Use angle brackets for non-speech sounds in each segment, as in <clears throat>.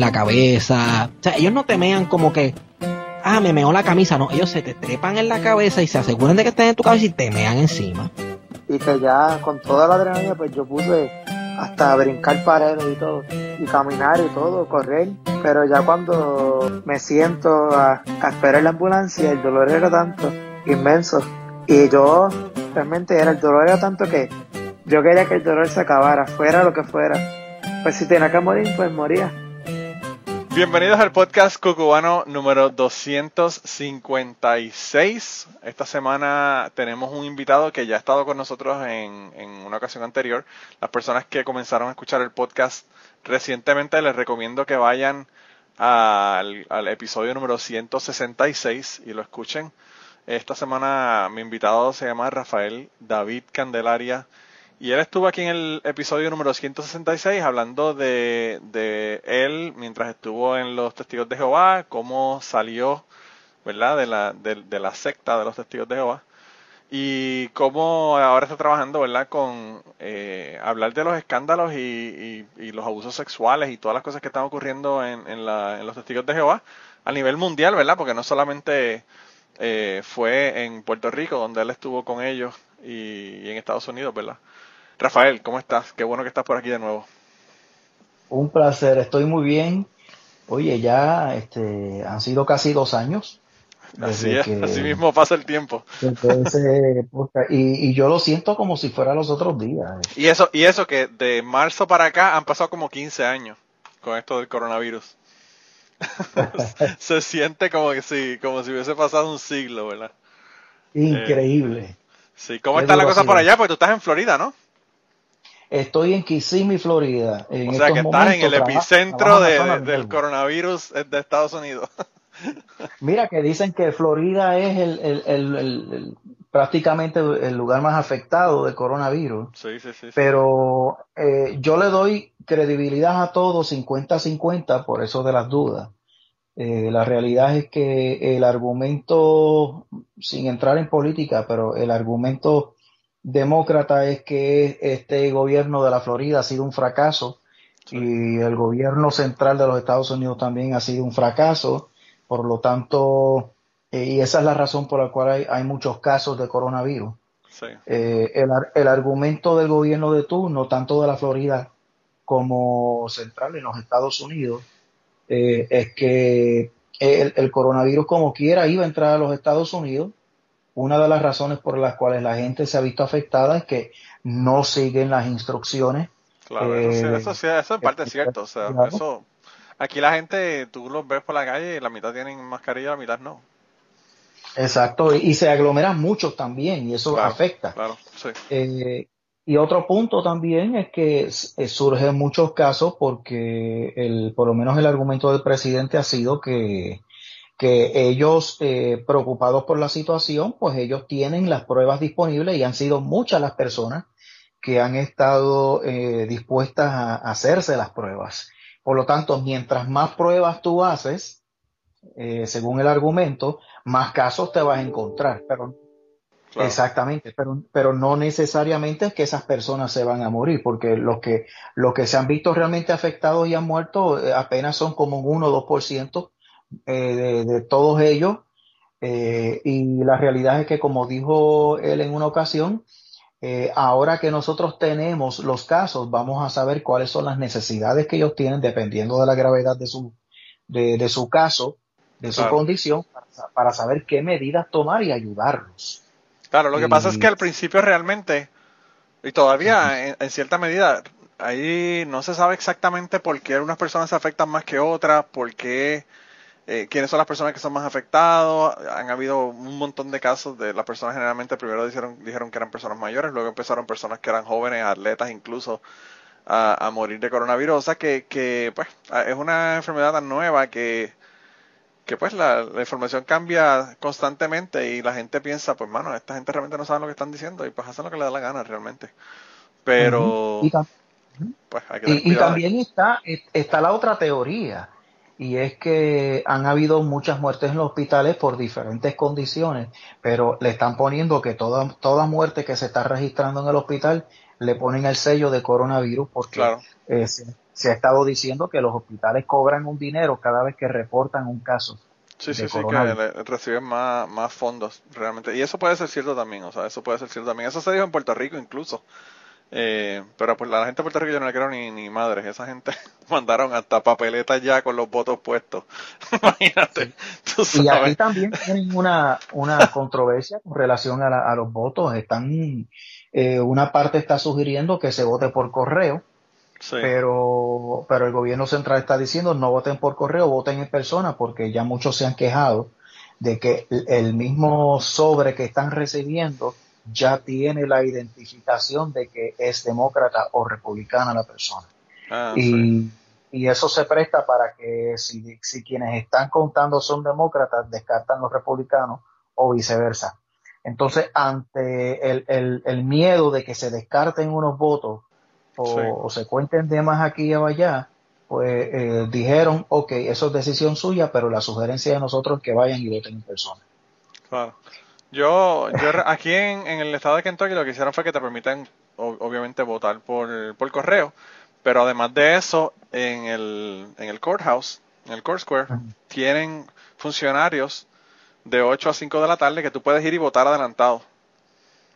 la cabeza. O sea, ellos no temean como que, ah, me meó la camisa. No, ellos se te trepan en la cabeza y se aseguran de que estén en tu cabeza y te mean encima. Y que ya con toda la adrenalina, pues yo puse hasta brincar paredes y todo, y caminar y todo, correr. Pero ya cuando me siento a, a esperar la ambulancia, el dolor era tanto, inmenso. Y yo realmente era, el dolor era tanto que yo quería que el dolor se acabara, fuera lo que fuera. Pues si tenía que morir, pues moría. Bienvenidos al podcast cucubano número 256. Esta semana tenemos un invitado que ya ha estado con nosotros en, en, una ocasión anterior. Las personas que comenzaron a escuchar el podcast recientemente les recomiendo que vayan al, al episodio número 166 y lo escuchen. Esta semana mi invitado se llama Rafael David Candelaria y él estuvo aquí en el episodio número 166 hablando de, de él mientras estuvo en los Testigos de Jehová, cómo salió, ¿verdad?, de la, de, la secta de los Testigos de Jehová y cómo ahora está trabajando, ¿verdad?, con eh, hablar de los escándalos y, y, y, los abusos sexuales y todas las cosas que están ocurriendo en, en, la, en los Testigos de Jehová a nivel mundial, ¿verdad?, porque no solamente eh, fue en Puerto Rico donde él estuvo con ellos y, y en Estados Unidos, ¿verdad? Rafael, ¿cómo estás? Qué bueno que estás por aquí de nuevo. Un placer, estoy muy bien. Oye, ya este, han sido casi dos años. Así es, que, así mismo pasa el tiempo. Ese, <laughs> y, y, yo lo siento como si fuera los otros días. Y eso, y eso que de marzo para acá han pasado como 15 años con esto del coronavirus. <laughs> Se siente como que sí, como si hubiese pasado un siglo, ¿verdad? Increíble. Eh, sí, ¿cómo está la cosa por allá? Pues tú estás en Florida, ¿no? Estoy en Kissimmee, Florida. En o sea que estás en el epicentro de, del coronavirus de Estados Unidos. <laughs> Mira que dicen que Florida es el, el, el, el, prácticamente el lugar más afectado del coronavirus. Sí, sí, sí, Pero eh, yo le doy credibilidad a todos 50-50 por eso de las dudas. Eh, la realidad es que el argumento, sin entrar en política, pero el argumento demócrata es que este gobierno de la Florida ha sido un fracaso sí. y el gobierno central de los Estados Unidos también ha sido un fracaso. Por lo tanto, eh, y esa es la razón por la cual hay, hay muchos casos de coronavirus. Sí. Eh, el, el, argumento del gobierno de turno, tanto de la Florida como central en los Estados Unidos, eh, es que el, el, coronavirus como quiera iba a entrar a los Estados Unidos una de las razones por las cuales la gente se ha visto afectada es que no siguen las instrucciones. Claro, eh, eso, sí, eso, sí, eso en parte es cierto. O sea, <laughs> claro. eso, aquí la gente, tú los ves por la calle y la mitad tienen mascarilla, la mitad no. Exacto, y, y se aglomeran muchos también y eso claro, afecta. Claro, sí. Eh, y otro punto también es que eh, surgen muchos casos porque el, por lo menos el argumento del presidente ha sido que que ellos, eh, preocupados por la situación, pues ellos tienen las pruebas disponibles y han sido muchas las personas que han estado eh, dispuestas a, hacerse las pruebas. Por lo tanto, mientras más pruebas tú haces, eh, según el argumento, más casos te vas a encontrar. Pero, claro. Exactamente, pero, pero no necesariamente es que esas personas se van a morir, porque los que, los que se han visto realmente afectados y han muerto eh, apenas son como un 1 o 2% eh, de, de, todos ellos. Eh, y la realidad es que, como dijo él en una ocasión, eh, ahora que nosotros tenemos los casos, vamos a saber cuáles son las necesidades que ellos tienen dependiendo de la gravedad de su, de, de su caso, de su condición, para, para, saber qué medidas tomar y ayudarlos. Claro, lo que y, pasa es que al principio realmente, y todavía en, en cierta medida, ahí no se sabe exactamente por qué unas personas se afectan más que otras, por qué eh, quiénes son las personas que son más afectados. Han habido un montón de casos de las personas generalmente primero dijeron, dijeron que eran personas mayores, luego empezaron personas que eran jóvenes, atletas incluso, a, a morir de coronavirus. O sea que, que pues es una enfermedad tan nueva que, que pues la, la, información cambia constantemente y la gente piensa, pues mano, esta gente realmente no sabe lo que están diciendo y pues hacen lo que le da la gana realmente. Pero... Uh -huh. y, pues, hay que y, y también está, está la otra teoría y es que han habido muchas muertes en los hospitales por diferentes condiciones, pero le están poniendo que toda, toda muerte que se está registrando en el hospital le ponen el sello de coronavirus porque eh, se, ha estado diciendo que los hospitales cobran un dinero cada vez que reportan un caso. Sí, sí, sí, que reciben más, más fondos realmente. Y eso puede ser cierto también, o sea, eso puede ser cierto también. Eso se dijo en Puerto Rico incluso. Eh, pero pues la gente de Puerto Rico yo no le quiero ni, ni madres. Esa gente <laughs> mandaron hasta papeletas ya con los votos puestos. <laughs> Imagínate. Y aquí también tienen una, una <laughs> controversia con relación a, los votos. Están, eh, una parte está sugiriendo que se vote por correo. Pero, pero el gobierno central está diciendo no voten por correo, voten en persona, porque ya muchos se han quejado de que el mismo sobre que están recibiendo ya tiene la identificación de que es demócrata o republicana la persona. Ah, y, eso se presta para que si, si, quienes están contando son demócratas, descartan los republicanos o viceversa. Entonces, ante el, el, miedo de que se descarten unos votos o, se cuenten de más aquí y allá, pues eh, dijeron, ok, eso es decisión suya, pero la sugerencia de nosotros es que vayan y voten en persona. Claro. Yo, yo aquí en, en, el estado de Kentucky lo que hicieron fue que te permiten, obviamente, votar por, por correo, pero además de eso, en el, en el courthouse, en el court square, tienen funcionarios de 8 a 5 de la tarde que tú puedes ir y votar adelantado.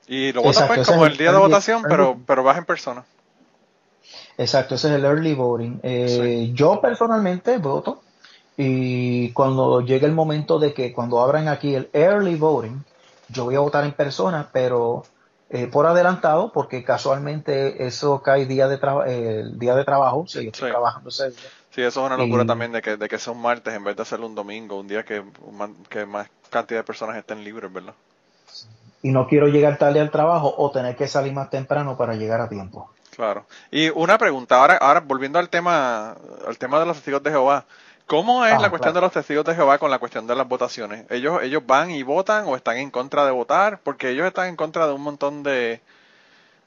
Y lo votas pues como el día de votación, pero, pero vas en persona. Exacto, ese es el early voting. Eh, Yo personalmente voto y cuando llegue el momento de que cuando abran aquí el early voting, yo voy a votar en persona, pero eh, por adelantado, porque casualmente eso cae día de el día de trabajo, si yo estoy trabajando ese Sí, eso es una locura también de que, de que sea un martes en vez de hacerlo un domingo, un día que, que más cantidad de personas estén libres, ¿verdad? Y no quiero llegar tarde al trabajo o tener que salir más temprano para llegar a tiempo. Claro. Y una pregunta, ahora, ahora volviendo al tema, al tema de los testigos de Jehová, ¿Cómo es la ah, cuestión de los testigos de Jehová con la cuestión de las votaciones? ¿Ellos, ¿Ellos van y votan o están en contra de votar? Porque ellos están en contra de un montón de,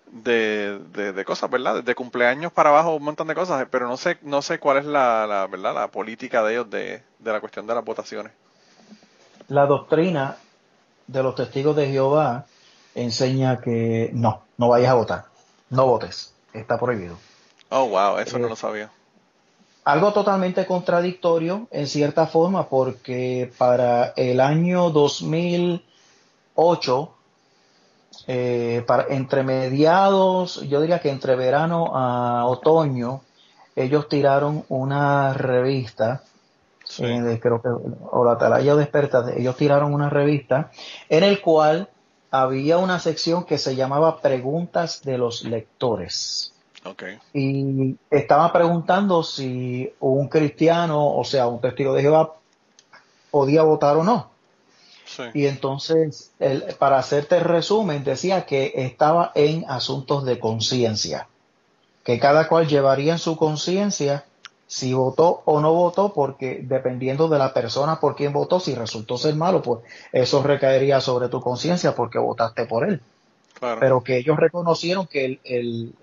de, de, cosas, ¿verdad? De cumpleaños para abajo, un montón de cosas, pero no sé, no sé cuál es la, la ¿verdad? la política de ellos de, de la cuestión de las votaciones. La doctrina de los testigos de Jehová enseña que no, no vayas a votar, no votes, está prohibido. Oh, wow, eso no eh, lo sabía algo totalmente contradictorio en cierta forma porque para el año 2008, eh, para, entre mediados, yo diría que entre verano a otoño, ellos tiraron una revista, eh, creo que, o la Atalaya Desperta, ellos tiraron una revista en el cual había una sección que se llamaba Preguntas de los Lectores. Y estaba preguntando si un cristiano, o sea, un testigo de Jehová, podía votar o no. Y entonces, para hacerte el resumen, decía que estaba en asuntos de conciencia, que cada cual llevaría en su conciencia si votó o no votó, porque dependiendo de la persona por quien votó, si resultó ser malo, pues eso recaería sobre tu conciencia porque votaste por él pero que ellos reconocieron que el,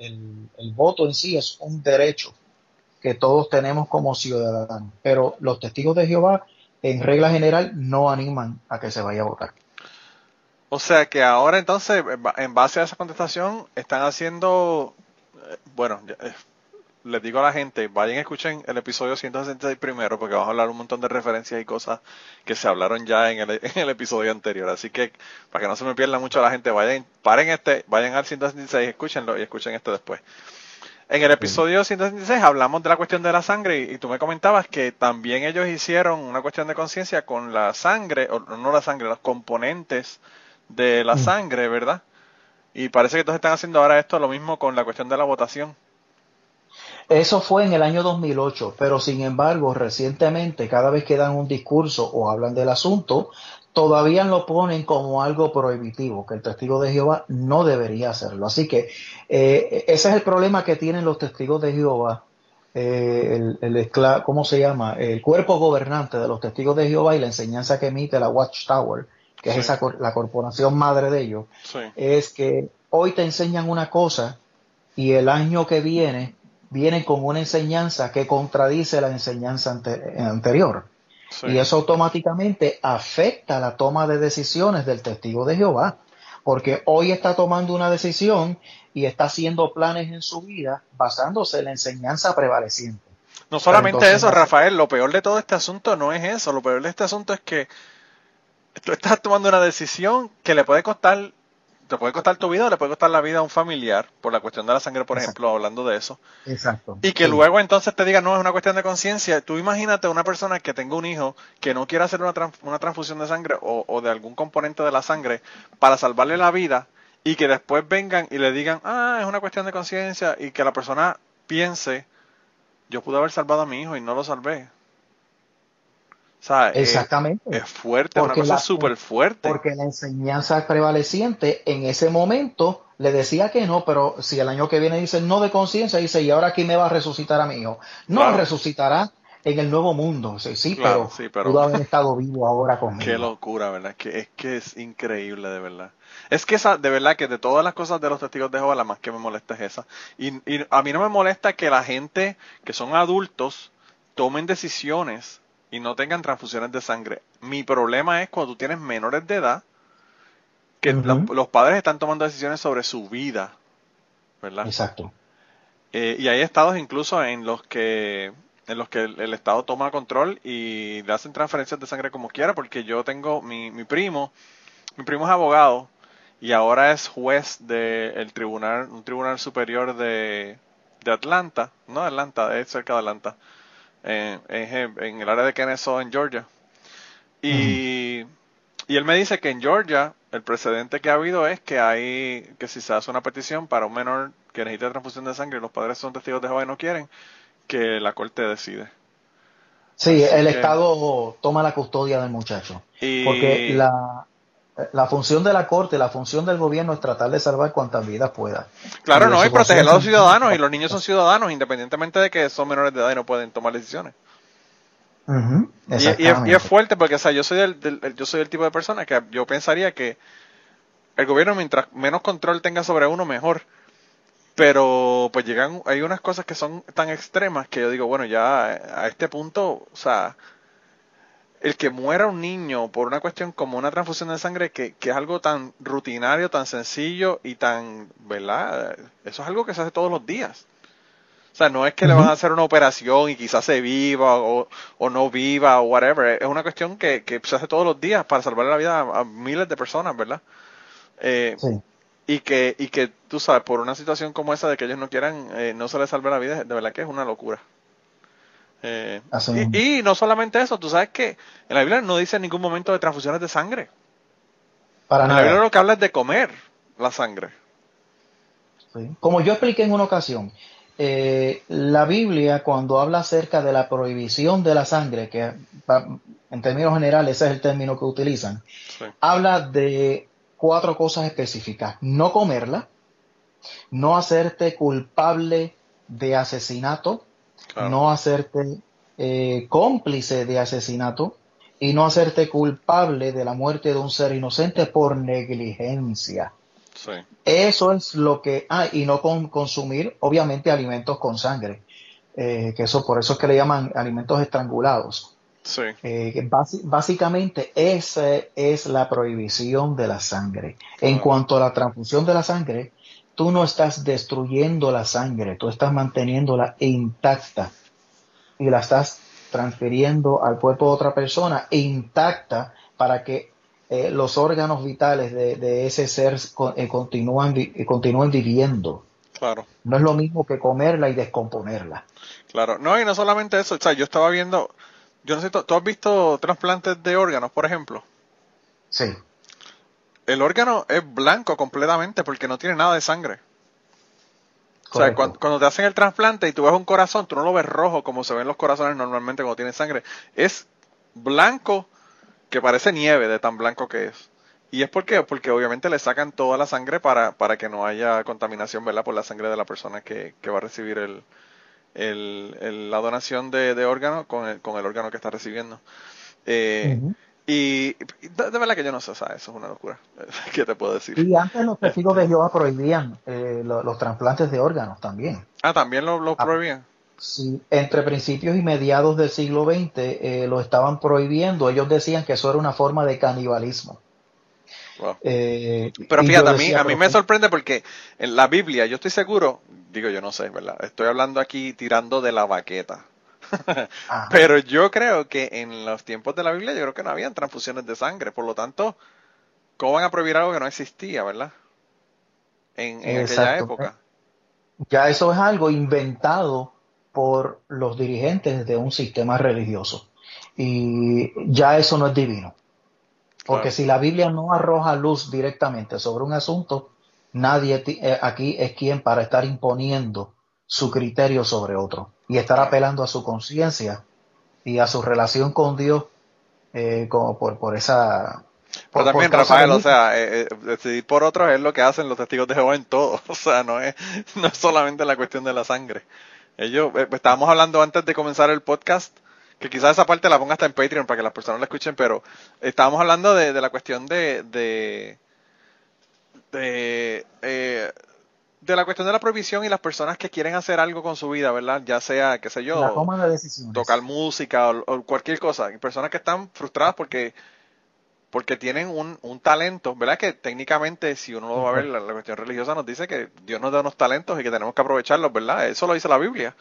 voto en sí es un derecho que todos tenemos como ciudadanos, pero los testigos de Jehová en regla general no animan a que se vaya a votar. O sea que ahora entonces, en base a esa contestación, están haciendo, eh, bueno, eh, les digo a la gente, vayan y escuchen el episodio 166 primero, porque vamos a hablar un montón de referencias y cosas que se hablaron ya en el, <laughs> en el episodio anterior. Así que, para que no se me pierda mucho la gente, vayan, paren este, vayan al 166, escúchenlo y escuchen este después. En el episodio 166 hablamos de la cuestión de la sangre y, tú me comentabas que también ellos hicieron una cuestión de conciencia con la sangre, o no la sangre, los componentes de la mm. sangre, ¿verdad? Y parece que entonces están haciendo ahora esto lo mismo con la cuestión de la votación. Eso fue en el año 2008, pero sin embargo, recientemente, cada vez que dan un discurso o hablan del asunto, todavía lo ponen como algo prohibitivo, que el testigo de Jehová no debería hacerlo. Así que eh, ese es el problema que tienen los testigos de Jehová, eh, el, ¿cómo se llama? El cuerpo gobernante de los testigos de Jehová y la enseñanza que emite la Watchtower, que es esa, la corporación madre de ellos, es que hoy te enseñan una cosa y el año que viene viene con una enseñanza que contradice la enseñanza anterior. Y eso automáticamente afecta la toma de decisiones del testigo de Jehová. porque hoy está tomando una decisión y está haciendo planes en su vida basándose en la enseñanza prevaleciente. No solamente eso, Rafael, lo peor de todo este asunto no es eso, lo peor de este asunto es que tú estás tomando una decisión que le puede costar te puede costar tu vida o le puede costar la vida a un familiar, por la cuestión de la sangre, por ejemplo, hablando de eso. Exacto. Y que luego entonces te diga, no, es una cuestión de conciencia. Tú imagínate una persona que tenga un hijo que no quiera hacer una, una transfusión de sangre o, o, de algún componente de la sangre para salvarle la vida y que después vengan y le digan, ah, es una cuestión de conciencia y que la persona piense, yo pude haber salvado a mi hijo y no lo salvé. O sea, Exactamente. Es, fuerte, es una cosa súper fuerte. Porque la enseñanza prevaleciente en ese momento le decía que no, pero si el año que viene dice no de conciencia, dice, ¿y ahora aquí me va a resucitar a mi hijo? No, Claro. resucitará en el nuevo mundo. Sí, sí, Claro, pero, sí, pero- pudo haber estado vivo ahora conmigo. <laughs> Qué locura, ¿verdad? Que es que es increíble, de verdad. Es que esa, de verdad, que de todas las cosas de los testigos de Jehová, la más que me molesta es esa. Y, y a mí no me molesta que la gente que son adultos tomen decisiones y no tengan transfusiones de sangre. Mi problema es cuando tú tienes menores de edad, que los, los padres están tomando decisiones sobre su vida, ¿verdad? Exacto. Eh, y hay estados incluso en los que en los que el, el estado toma control y le hacen transferencias de sangre como quiera, porque yo tengo mi, mi primo, mi primo es abogado y ahora es juez del tribunal, un tribunal superior de, de Atlanta, no de Atlanta, es cerca de Atlanta, eh, en, en el área de Kennesaw, en Georgia. Y, y él me dice que en Georgia el precedente que ha habido es que hay, que si se hace una petición para un menor que necesita transfusión de sangre y los padres son testigos de Jehová y no quieren, que la corte decide. Sí, Así el que- Estado toma la custodia del muchacho. Y, Porque la, la función de la corte, la función del gobierno es tratar de salvar cuantas vidas pueda. claro, y no, y proteger a los ciudadanos, y los niños son ciudadanos, independientemente de que son menores de edad y no pueden tomar decisiones. Y, y es, y es fuerte porque, o sea, yo soy del, del- yo soy el tipo de persona que yo pensaría que el gobierno mientras menos control tenga sobre uno mejor. Pero pues llegan, hay unas cosas que son tan extremas que yo digo, bueno, ya a este punto, o sea, el que muera un niño por una cuestión como una transfusión de sangre, que, que es algo tan rutinario, tan sencillo y tan, ¿verdad? Eso es algo que se hace todos los días. O sea, no es que le van a hacer una operación y quizás se viva o, o no viva o whatever. Es una cuestión que, que se hace todos los días para salvarle la vida a, a miles de personas, ¿verdad? Eh, Sí. y que y que tú sabes por una situación como esa de que ellos no quieran eh, no se les salve la vida de verdad que es una locura Eh, y, y no solamente eso tú sabes que en la Biblia no dice en ningún momento de transfusiones de sangre Para en la Biblia lo que habla es de comer la sangre Sí. Como yo expliqué en una ocasión, eh, la Biblia cuando habla acerca de la prohibición de la sangre, que en términos generales ese es el término que utilizan, Sí. habla de cuatro cosas específicas. No comerla, no hacerte culpable de asesinato, Claro. no hacerte eh, cómplice de asesinato y no hacerte culpable de la muerte de un ser inocente por negligencia. sí Eso es lo que... Ah, y no con- consumir, obviamente, alimentos con sangre. Eh, que eso, por eso es que le llaman alimentos estrangulados. sí Eh, básicamente esa es la prohibición de la sangre. En Ah. cuanto a la transfusión de la sangre, tú no estás destruyendo la sangre, tú estás manteniéndola intacta. Y la estás transfiriendo al cuerpo de otra persona intacta para que eh, los órganos vitales de, de ese ser eh, continúan eh, continúen viviendo. claro. No es lo mismo que comerla y descomponerla. claro. No y no solamente eso o sea yo estaba viendo yo no sé ¿tú tú has visto trasplantes de órganos por ejemplo Sí, el órgano es blanco completamente porque no tiene nada de sangre O sea, cuando, cuando te hacen el trasplante y tú ves un corazón, tú no lo ves rojo como se ven los corazones normalmente cuando tienen sangre. Es blanco que parece nieve de tan blanco que es. ¿Y es por qué? Porque obviamente le sacan toda la sangre para, para que no haya contaminación, ¿verdad? Por la sangre de la persona que, que va a recibir el, el- el- la donación de, de órgano con el, con el órgano que está recibiendo. Eh, y de, de verdad que yo no sé, sea, eso es una locura. <laughs> ¿Qué te puedo decir? Y antes los testigos de Jehová prohibían eh, lo- los trasplantes de órganos también. Ah, también lo, lo Ah. prohibían. Sí, entre principios y mediados del siglo XX eh, lo estaban prohibiendo. Ellos decían que eso era una forma de canibalismo. Eh, pero fíjate, a mí, a mí me sorprende porque en la Biblia, yo estoy seguro, digo yo no sé, ¿verdad? Estoy hablando aquí tirando de la baqueta. Pero yo creo que en los tiempos de la Biblia yo creo que no habían transfusiones de sangre, por lo tanto, ¿cómo van a prohibir algo que no existía, verdad? En, aquella época. Ya eso es algo inventado por los dirigentes de un sistema religioso. Y ya eso no es divino. Porque si la Biblia no arroja luz directamente sobre un asunto, nadie eh, aquí es quien para estar imponiendo su criterio sobre otro y estar apelando a su conciencia y a su relación con Dios eh, como por, por esa... Pero también, Rafael, o sea, eh, decidir por otros es lo que hacen los testigos de Jehová en todo. <laughs> O sea, no es, no es solamente la cuestión de la sangre. Ellos, estábamos hablando antes de comenzar el podcast que quizás esa parte la ponga hasta en Patreon para que las personas la escuchen, pero estábamos hablando de, la cuestión de, de, de, eh, de, la cuestión de la prohibición y las personas que quieren hacer algo con su vida, ¿verdad? Ya sea, qué sé yo, tocar música o, cualquier cosa. Personas que están frustradas porque porque tienen un, un talento, ¿verdad? Que técnicamente, si uno lo va a ver, la, la, cuestión religiosa nos dice que Dios nos da unos talentos y que tenemos que aprovecharlos, ¿verdad? Eso lo dice la Biblia.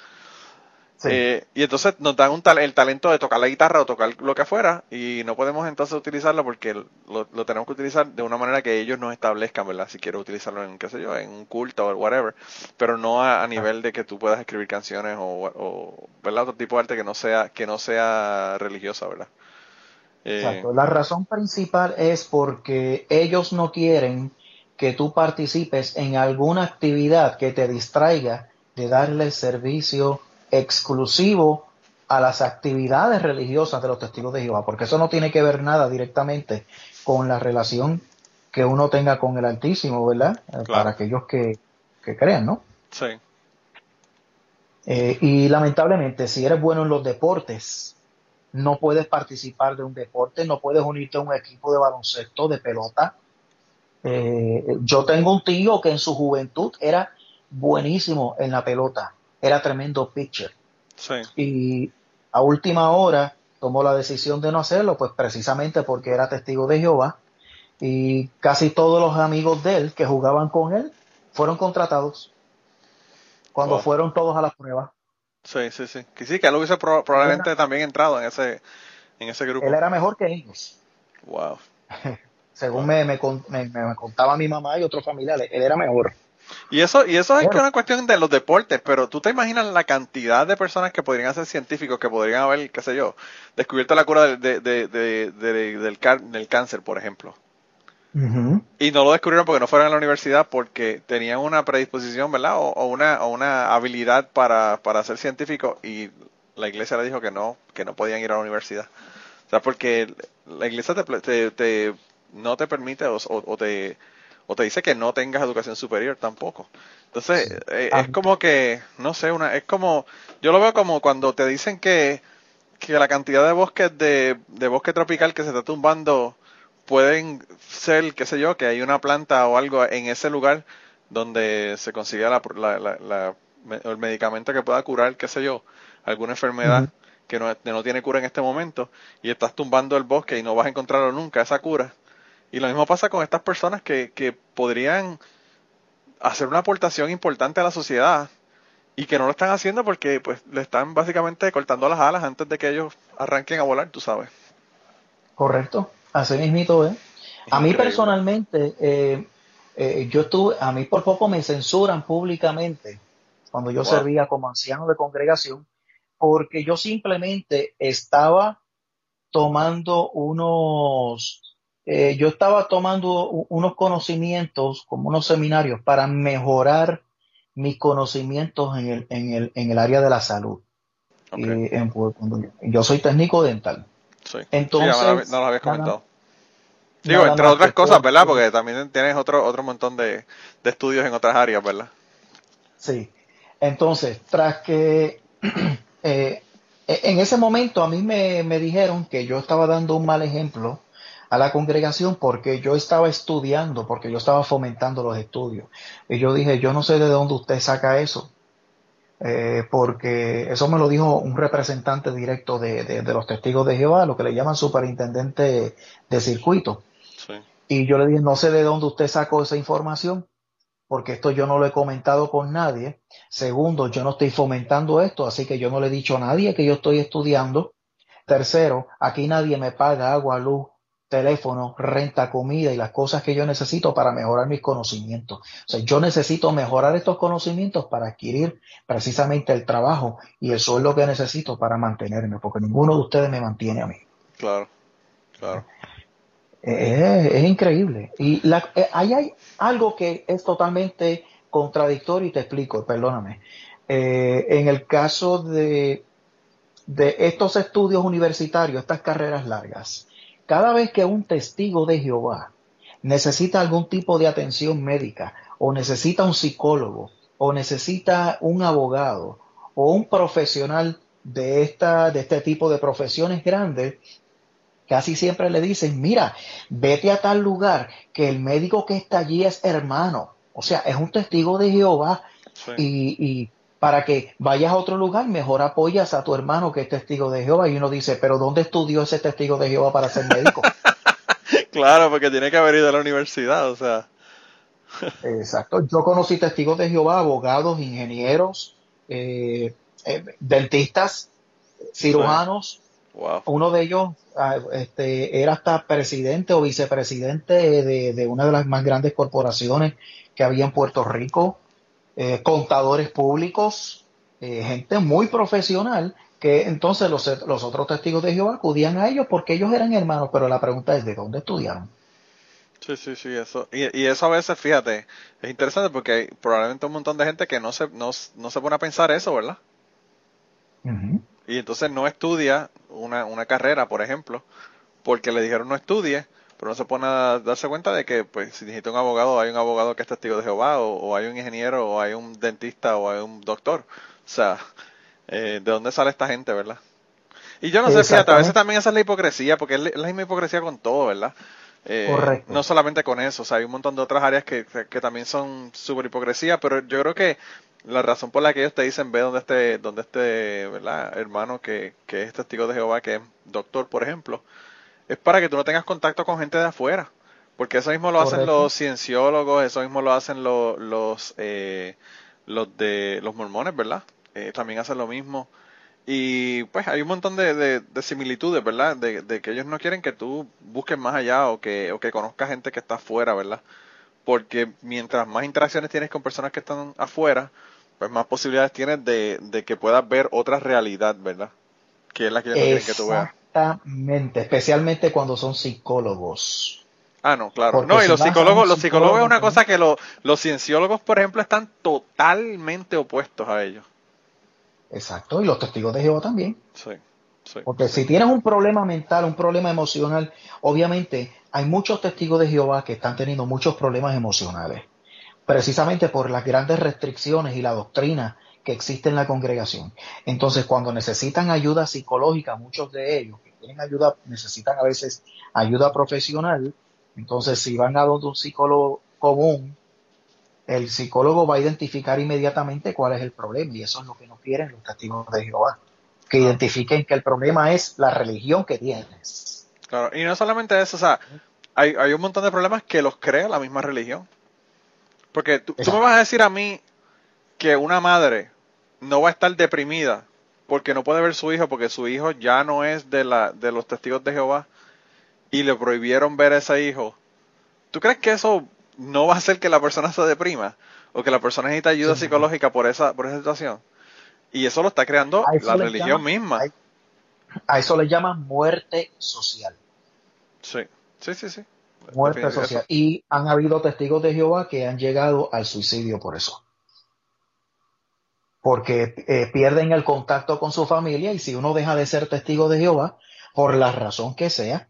Eh, y entonces nos dan un el talento de tocar la guitarra o tocar lo que fuera y no podemos entonces utilizarlo porque lo, tenemos que utilizar de una manera que ellos nos establezcan, ¿verdad? Si quiero utilizarlo en, qué sé yo, en un culto o whatever, pero no a, nivel de que tú puedas escribir canciones o, ¿verdad? Otro tipo de arte que no sea, que no sea religiosa, ¿verdad? Eh, Exacto. La razón principal es porque ellos no quieren que tú participes en alguna actividad que te distraiga de darle servicio exclusivo a las actividades religiosas de los testigos de Jehová, porque eso no tiene que ver nada directamente con la relación que uno tenga con el Altísimo, ¿verdad? Eh, para aquellos que, crean, ¿no? Sí. Eh, y lamentablemente, si eres bueno en los deportes, no puedes participar de un deporte, no puedes unirte a un equipo de baloncesto, de pelota. Eh, yo tengo un tío que en su juventud era buenísimo en la pelota era tremendo pitcher. Y a última hora tomó la decisión de no hacerlo, pues precisamente porque era testigo de Jehová. Y casi todos los amigos de él que jugaban con él fueron contratados cuando fueron todos a la prueba. Sí, sí, sí. Que sí, que él hubiese probablemente también entrado en ese, en ese grupo. Él era mejor que ellos. Wow. <laughs> Según me, me, me, contaba mi mamá y otros familiares, él era mejor. Y eso, y eso es una cuestión de los deportes, pero tú te imaginas la cantidad de personas que podrían ser científicos, que podrían haber, qué sé yo, descubierto la cura de, del, cáncer, por ejemplo. Y no lo descubrieron porque no fueron a la universidad, porque tenían una predisposición, ¿verdad? O, una, o una habilidad para, para ser científicos y la iglesia le dijo que no, que no podían ir a la universidad. O sea, porque la iglesia te, te, no te permite o te o te dice que no tengas educación superior tampoco. Entonces, eh, es como que, no sé, una, es como, yo lo veo como cuando te dicen que, que la cantidad de bosques de, de bosque tropical que se está tumbando pueden ser, qué sé yo, que hay una planta o algo en ese lugar donde se consiga la, la, el medicamento que pueda curar, qué sé yo, alguna enfermedad que no, no tiene cura en este momento y estás tumbando el bosque y no vas a encontrarlo nunca, esa cura y lo mismo pasa con estas personas que, que podrían hacer una aportación importante a la sociedad y que no lo están haciendo porque pues le están básicamente cortando las alas antes de que ellos arranquen a volar, tú sabes. Correcto, así mismito, ¿eh? A mí personalmente, eh, eh, yo estuve, a mí por poco me censuran públicamente cuando yo servía como anciano de congregación, porque yo simplemente estaba tomando unos eh, yo estaba tomando unos conocimientos, como unos seminarios, para mejorar mis conocimientos en el, en el, en el área de la salud. Eh, yo soy técnico dental. Sí. Entonces, no, lo habías comentado. Digo, entre otras cosas, ¿verdad? Porque también tienes otro, otro montón de, de estudios en otras áreas, ¿verdad? Sí. Entonces, tras que <clears throat> eh, en ese momento a mí me, me, dijeron que yo estaba dando un mal ejemplo a la congregación porque yo estaba estudiando, porque yo estaba fomentando los estudios. Y yo dije, yo no sé de dónde usted saca eso, eh, porque eso me lo dijo un representante directo de, de, los testigos de Jehová, lo que le llaman superintendente de circuito. Y yo le dije, no sé de dónde usted sacó esa información, porque esto yo no lo he comentado con nadie. Segundo, yo no estoy fomentando esto, así que yo no le he dicho a nadie que yo estoy estudiando. Tercero, aquí nadie me paga agua, luz, teléfono, renta, comida y las cosas que yo necesito para mejorar mis conocimientos. O sea, yo necesito mejorar estos conocimientos para adquirir precisamente el trabajo y el sueldo que necesito para mantenerme, porque ninguno de ustedes me mantiene a mí. Claro, claro. Es, increíble. Y la, eh, ahí hay algo que es totalmente contradictorio y te explico, perdóname. Eh, en el caso de, de estos estudios universitarios, estas carreras largas, cada vez que un testigo de Jehová necesita algún tipo de atención médica o necesita un psicólogo o necesita un abogado o un profesional de, esta, de este tipo de profesiones grandes, casi siempre le dicen, mira, vete a tal lugar, que el médico que está allí es hermano, o sea, es un testigo de Jehová y, para que vayas a otro lugar, mejor apoyas a tu hermano que es testigo de Jehová. Y uno dice, pero ¿dónde estudió ese testigo de Jehová para ser médico? <laughs> claro, porque tiene que haber ido a la universidad, o sea. Exacto. Yo conocí testigos de Jehová, abogados, ingenieros, eh, eh, dentistas, cirujanos, uno de ellos ah, este, era hasta presidente o vicepresidente de, una de las más grandes corporaciones que había en Puerto Rico, eh, contadores públicos, eh, gente muy profesional, que entonces los, otros testigos de Jehová acudían a ellos porque ellos eran hermanos, pero la pregunta es, ¿de dónde estudiaron? Sí, sí, sí, eso. Y, eso a veces, fíjate, es interesante porque hay probablemente un montón de gente que no se, no, se pone a pensar eso, ¿verdad? Y entonces no estudia una, una carrera, por ejemplo, porque le dijeron no estudie, pero no se pone a darse cuenta de que, pues, si necesita un abogado, hay un abogado que es testigo de Jehová, o, hay un ingeniero, o hay un dentista, o hay un doctor. O sea, eh, ¿de dónde sale esta gente, verdad? Y yo no sé, fíjate, a veces también esa es la hipocresía, porque es la misma hipocresía con todo, ¿verdad? Eh, Correcto. No solamente con eso, o sea, hay un montón de otras áreas que, que también son súper hipocresía, pero yo creo que la razón por la que ellos te dicen ve donde este, donde este ¿verdad? hermano que, que es testigo de Jehová, que es doctor, por ejemplo, es para que tú no tengas contacto con gente de afuera. Porque eso mismo lo hacen los cienciólogos, eso mismo lo hacen los, los, eh, los de los mormones, ¿verdad? Eh, también hacen lo mismo. Y pues hay un montón de, de, similitudes, ¿verdad? De, de, que ellos no quieren que tú busques más allá o que, o que conozcas gente que está afuera, ¿verdad? Porque mientras más interacciones tienes con personas que están afuera, pues más posibilidades tienes de, que puedas ver otra realidad, ¿verdad? Que es la que ellos que tú veas. Exactamente, especialmente cuando son psicólogos. Ah, no, claro. no, y los psicólogos, los psicólogos es una cosa que los cienciólogos, por ejemplo, están totalmente opuestos a ellos. Exacto, y los testigos de Jehová también. Sí, sí. Porque si tienes un problema mental, un problema emocional, obviamente hay muchos testigos de Jehová que están teniendo muchos problemas emocionales precisamente por las grandes restricciones y la doctrina que existe en la congregación. Entonces, cuando necesitan ayuda psicológica, muchos de ellos que tienen ayuda, necesitan a veces ayuda profesional, entonces si van a donde un psicólogo común, el psicólogo va a identificar inmediatamente cuál es el problema y eso es lo que nos quieren los testigos de Jehová, que identifiquen que el problema es la religión que tienes. Claro, y no solamente eso, o sea, hay, hay un montón de problemas que los crea la misma religión. Porque tú, me vas a decir a mí que una madre no va a estar deprimida porque no puede ver su hijo, porque su hijo ya no es de, la, de los testigos de Jehová y le prohibieron ver a ese hijo. ¿Tú crees que eso no va a hacer que la persona se deprima? ¿O que la persona necesita ayuda psicológica por esa, por esa situación? Y eso lo está creando la religión misma. A eso le llaman muerte social. Sí, sí, sí, sí muerte social. Y han habido testigos de Jehová que han llegado al suicidio por eso. Porque eh, pierden el contacto con su familia y si uno deja de ser testigo de Jehová, por la razón que sea,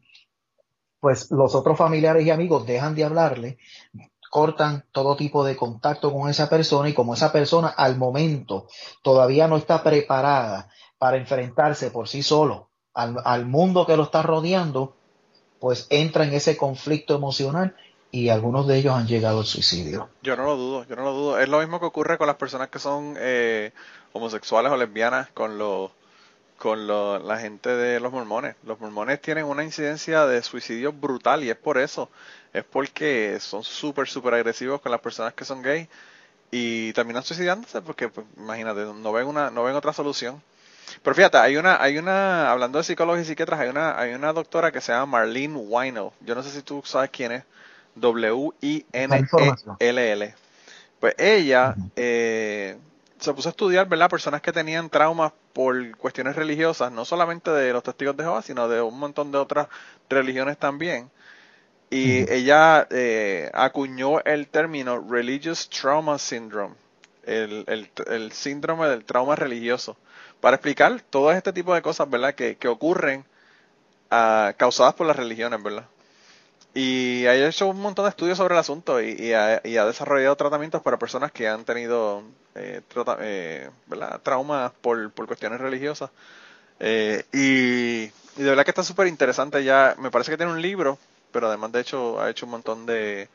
pues los otros familiares y amigos dejan de hablarle, cortan todo tipo de contacto con esa persona y como esa persona al momento todavía no está preparada para enfrentarse por sí solo al mundo que lo está rodeando, pues entra en ese conflicto emocional y algunos de ellos han llegado al suicidio. Yo no lo dudo, yo no lo dudo. Es lo mismo que ocurre con las personas que son eh, homosexuales o lesbianas con los con la gente de los mormones. Los mormones tienen una incidencia de suicidio brutal y es por eso. Es porque son súper, súper agresivos con las personas que son gays y terminan suicidándose porque, pues, imagínate, no ven, una, no ven otra solución. Pero fíjate, hay una, hay una, hablando de psicólogos y psiquiatras, hay una, hay una doctora que se llama Marlene Wino. Yo no sé si tú sabes quién es. W-I-N-E-L-L. Pues ella eh, se puso a estudiar, ¿verdad? Personas que tenían traumas por cuestiones religiosas, no solamente de los testigos de Jehová, sino de un montón de otras religiones también. Y ella eh, acuñó el término Religious Trauma Syndrome, el, el, el, síndrome del trauma religioso, para explicar todo este tipo de cosas, ¿verdad? Que, que ocurren uh, causadas por las religiones, ¿verdad? Y ha hecho un montón de estudios sobre el asunto y, ha, desarrollado tratamientos para personas que han tenido eh, eh traumas por, cuestiones religiosas. Eh, y, de verdad que está súper interesante. Ya me parece que tiene un libro, pero además de hecho ha hecho un montón de,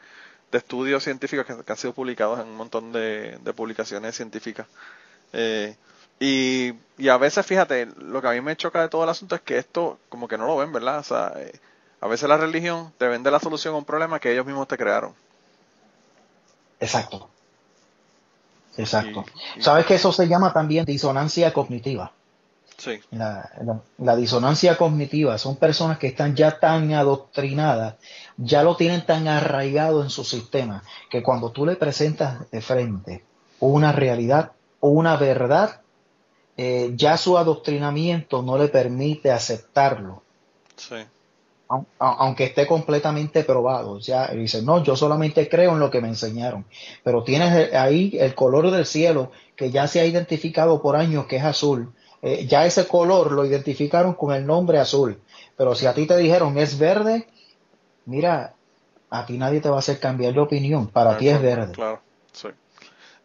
estudios científicos que, han sido publicados en un montón de, publicaciones científicas. Eh, y, y a veces, fíjate, lo que a mí me choca de todo el asunto es que esto como que no lo ven, ¿verdad? O sea, a veces la religión te vende la solución a un problema que ellos mismos te crearon. Exacto. Exacto. ¿Sabes que eso se llama también disonancia cognitiva? Sí. La, la, disonancia cognitiva son personas que están ya tan adoctrinadas, ya lo tienen tan arraigado en su sistema, que cuando tú le presentas de frente una realidad o una verdad, eh, ya su adoctrinamiento no le permite aceptarlo. Sí aunque esté completamente probado, ya dice, no, yo solamente creo en lo que me enseñaron, pero tienes ahí el color del cielo que ya se ha identificado por años que es azul, eh, ya ese color lo identificaron con el nombre azul, pero si a ti te dijeron es verde, mira, a ti nadie te va a hacer cambiar de opinión, para ti es verde. Claro, sí.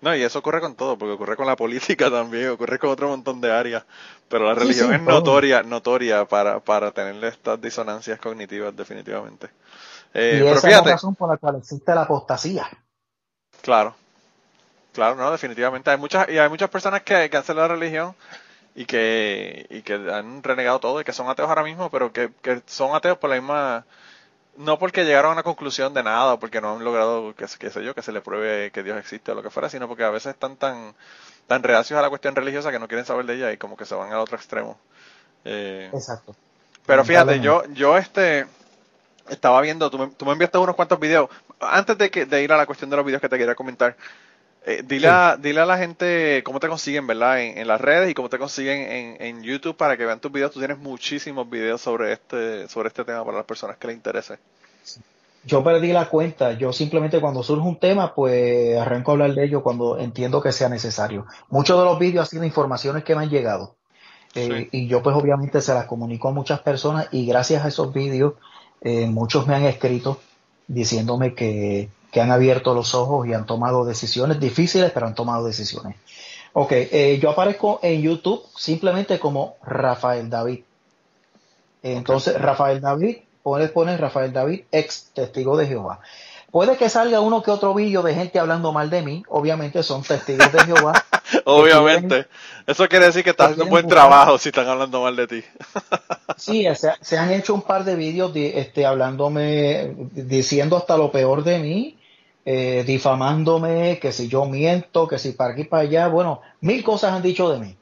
No, y eso ocurre con todo, porque ocurre con la política <laughs> también, ocurre con otro montón de áreas. Pero la religión es notoria, notoria para, para tener estas disonancias cognitivas, definitivamente. Eh, y esa es la razón por la cual existe la apostasía. Claro, claro, no, definitivamente. Hay muchas, y hay muchas personas que, que han salido de la religión y que, y que han renegado todo y que son ateos ahora mismo, pero que, que son ateos por la misma no porque llegaron a una conclusión de nada, o porque no han logrado, qué, sé yo, que se le pruebe que Dios existe o lo que fuera, sino porque a veces están tan, tan reacios a la cuestión religiosa que no quieren saber de ella y como que se van al otro extremo. Eh, Exacto. Pero fíjate, yo, yo este, estaba viendo, tú me, tú me enviaste unos cuantos videos. Antes de, que, de ir a la cuestión de los videos que te quería comentar, eh, dile, a, dile a la gente cómo te consiguen, ¿verdad? En, las redes y cómo te consiguen en, en, YouTube para que vean tus videos. Tú tienes muchísimos videos sobre este, sobre este tema para las personas que les interese. Yo perdí la cuenta. Yo simplemente cuando surge un tema, pues arranco a hablar de ello cuando entiendo que sea necesario. Muchos de los vídeos han sido informaciones que me han llegado. Eh, y yo pues obviamente se las comunico a muchas personas y gracias a esos vídeos eh, muchos me han escrito diciéndome que que han abierto los ojos y han tomado decisiones difíciles, pero han tomado decisiones. Ok, eh, yo aparezco en YouTube simplemente como Rafael David. Entonces, Rafael David, puedes poner Rafael David, ex testigo de Jehová. Puede que salga uno que otro vídeo de gente hablando mal de mí, obviamente son testigos de Jehová. <laughs> obviamente. Eso quiere decir que estás haciendo un buen trabajo si están hablando mal de ti. <laughs> sí, se, han hecho un par de vídeos este, hablándome, diciendo hasta lo peor de mí, eh, difamándome, que si yo miento, que si para aquí para allá, bueno, mil cosas han dicho de mí.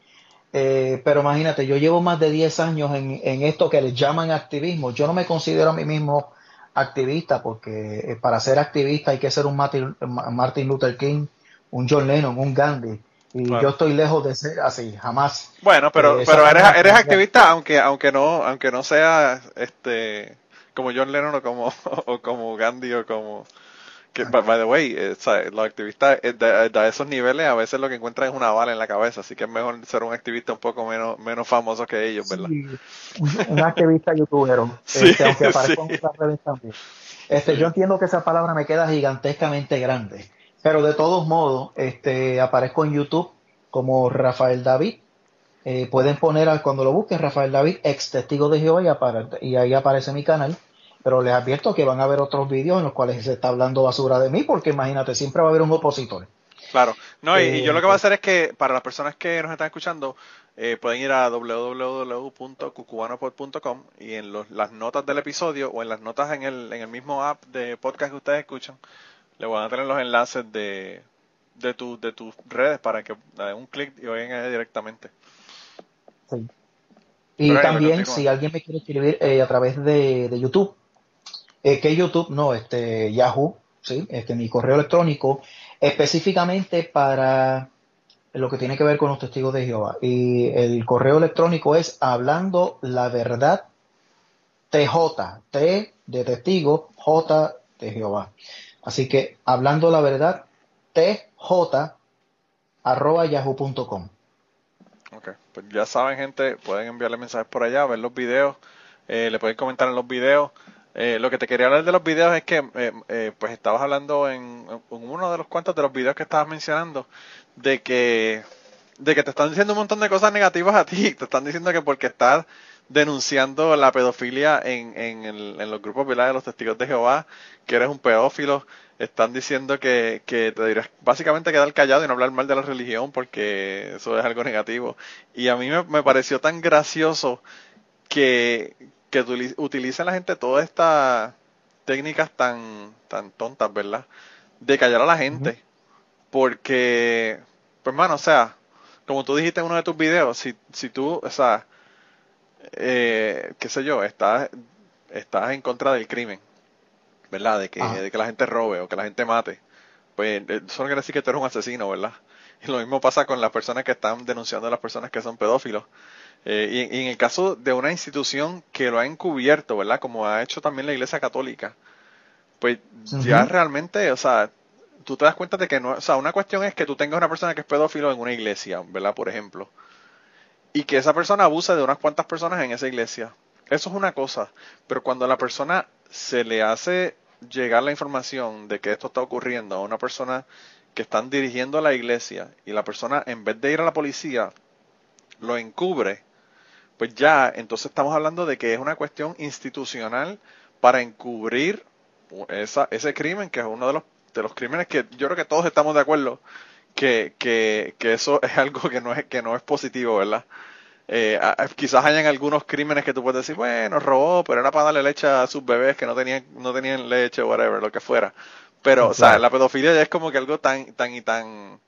Eh, pero imagínate, yo llevo más de 10 años en, en, esto que les llaman activismo. Yo no me considero a mí mismo activista porque eh, para ser activista hay que ser un Martin, Martin Luther King, un John Lennon, un Gandhi. Y yo estoy lejos de ser así, jamás. Bueno, pero, pero eres, eres activista aunque, aunque no, aunque no sea este como John Lennon o como, <laughs> o como Gandhi o como que, by, the way, eh, los activistas eh, de, esos niveles a veces lo que encuentran es una bala en la cabeza, así que es mejor ser un activista un poco menos, menos famoso que ellos, ¿verdad? un, activista youtuber, <laughs> este, aunque <laughs> aparezca en otras redes también. Este, Yo entiendo que esa palabra me queda gigantescamente grande, pero de todos modos, este, aparezco en YouTube como Rafael David. Eh, pueden poner, cuando lo busquen, Rafael David, ex testigo de Jehová, y, y ahí aparece mi canal pero les advierto que van a haber otros vídeos en los cuales se está hablando basura de mí, porque imagínate, siempre va a haber un opositor. Claro, no, y, yo lo que voy a hacer es que para las personas que nos están escuchando, eh, pueden ir a www.cucubanopod.com y en las notas del episodio o en las notas en el, en el mismo app de podcast que ustedes escuchan, le van a tener los enlaces de, de, tu, de tus redes para que den un clic y vayan directamente. Y también, si alguien me quiere escribir eh, a través de, de YouTube, eh, que YouTube, no, este Yahoo, sí, este mi correo electrónico, específicamente para lo que tiene que ver con los testigos de Jehová. Y el correo electrónico es hablando la verdad TJ, T de testigo, J de Jehová. Así que hablando la verdad tj arroba yahoo.com. Ok, pues ya saben gente, pueden enviarle mensajes por allá, ver los videos, eh, le pueden comentar en los videos. Eh, lo que te quería hablar de los videos es que, eh, eh, pues estabas hablando en, uno de los cuantos de los videos que estabas mencionando, de que, de que te están diciendo un montón de cosas negativas a ti, <laughs> te están diciendo que porque estás denunciando la pedofilia en, en, los grupos de los testigos de Jehová, que eres un pedófilo, están diciendo que, que te dirás básicamente quedar callado y no hablar mal de la religión porque eso es algo negativo. Y a mí me, me pareció tan gracioso que, que utiliza la gente todas estas técnicas tan, tan tontas, ¿verdad? De callar a la gente. Porque, pues hermano, o sea, como tú dijiste en uno de tus videos, si, si tú, o sea, eh, qué sé yo, estás, estás en contra del crimen, ¿verdad? De que, de que la gente robe o que la gente mate, pues eh, eso no quiere decir que tú eres un asesino, ¿verdad? Y <laughs> lo mismo pasa con las personas que están denunciando a las personas que son pedófilos. Eh, y, en el caso de una institución que lo ha encubierto, ¿verdad? Como ha hecho también la Iglesia Católica, pues ya realmente, o sea, tú te das cuenta de que no, o sea, una cuestión es que tú tengas una persona que es pedófilo en una iglesia, ¿verdad? Por ejemplo, y que esa persona abuse de unas cuantas personas en esa iglesia. Eso es una cosa, pero cuando a la persona se le hace llegar la información de que esto está ocurriendo a una persona que están dirigiendo la iglesia y la persona en vez de ir a la policía lo encubre, pues ya entonces estamos hablando de que es una cuestión institucional para encubrir esa, ese crimen, que es uno de los, de los crímenes que yo creo que todos estamos de acuerdo que, que, que eso es algo que no es, que no es positivo, ¿verdad? Eh, quizás hayan algunos crímenes que tú puedes decir, bueno, robó, pero era para darle leche a sus bebés que no tenían, no tenían leche o whatever, lo que fuera. Pero, o sea, la pedofilia ya es como que algo tan, tan y tan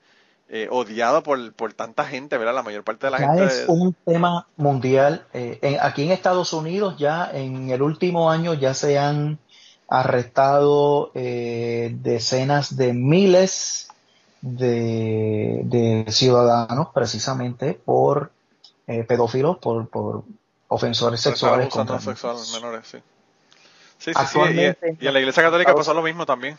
eh, odiado por, por tanta gente, ¿verdad? La mayor parte de la gente. Es un tema mundial. Eh, aquí en Estados Unidos ya en el último año ya se han arrestado eh, decenas de miles de, ciudadanos precisamente por pedófilos, por, por ofensores sexuales. Contra menores, sí. Sí, sí, sí. Y, en la Iglesia Católica pasó lo mismo también.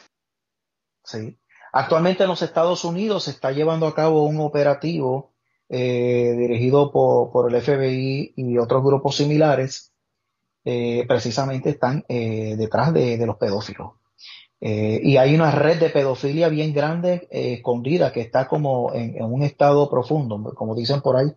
Sí. Actualmente en los Estados Unidos se está llevando a cabo un operativo eh, dirigido por, el FBI y otros grupos similares, eh, precisamente están eh, detrás de, los pedófilos. y hay una red de pedofilia bien grande, escondida, que está como en, un estado profundo, como dicen por ahí,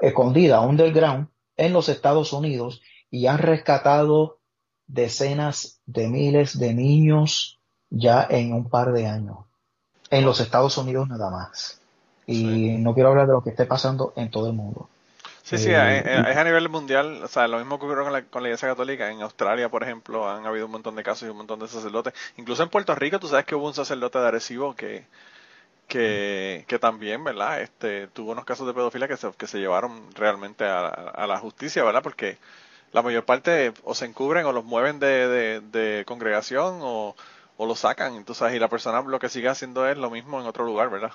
escondida, underground, en los Estados Unidos, y han rescatado decenas de miles de niños, ya en un par de años, en los Estados Unidos nada más. Y no quiero hablar de lo que esté pasando en todo el mundo. Sí, sí, eh, es, a nivel mundial, o sea, lo mismo ocurrió con la, con la Iglesia Católica. En Australia, por ejemplo, han habido un montón de casos y un montón de sacerdotes. Incluso en Puerto Rico, tú sabes que hubo un sacerdote de Arecibo que, que, que también, ¿verdad? Este, tuvo unos casos de pedofilia que se, que se llevaron realmente a, a la justicia, ¿verdad? Porque la mayor parte o se encubren o los mueven de, de, de congregación o, o lo sacan, entonces y la persona lo que sigue haciendo es lo mismo en otro lugar, ¿verdad?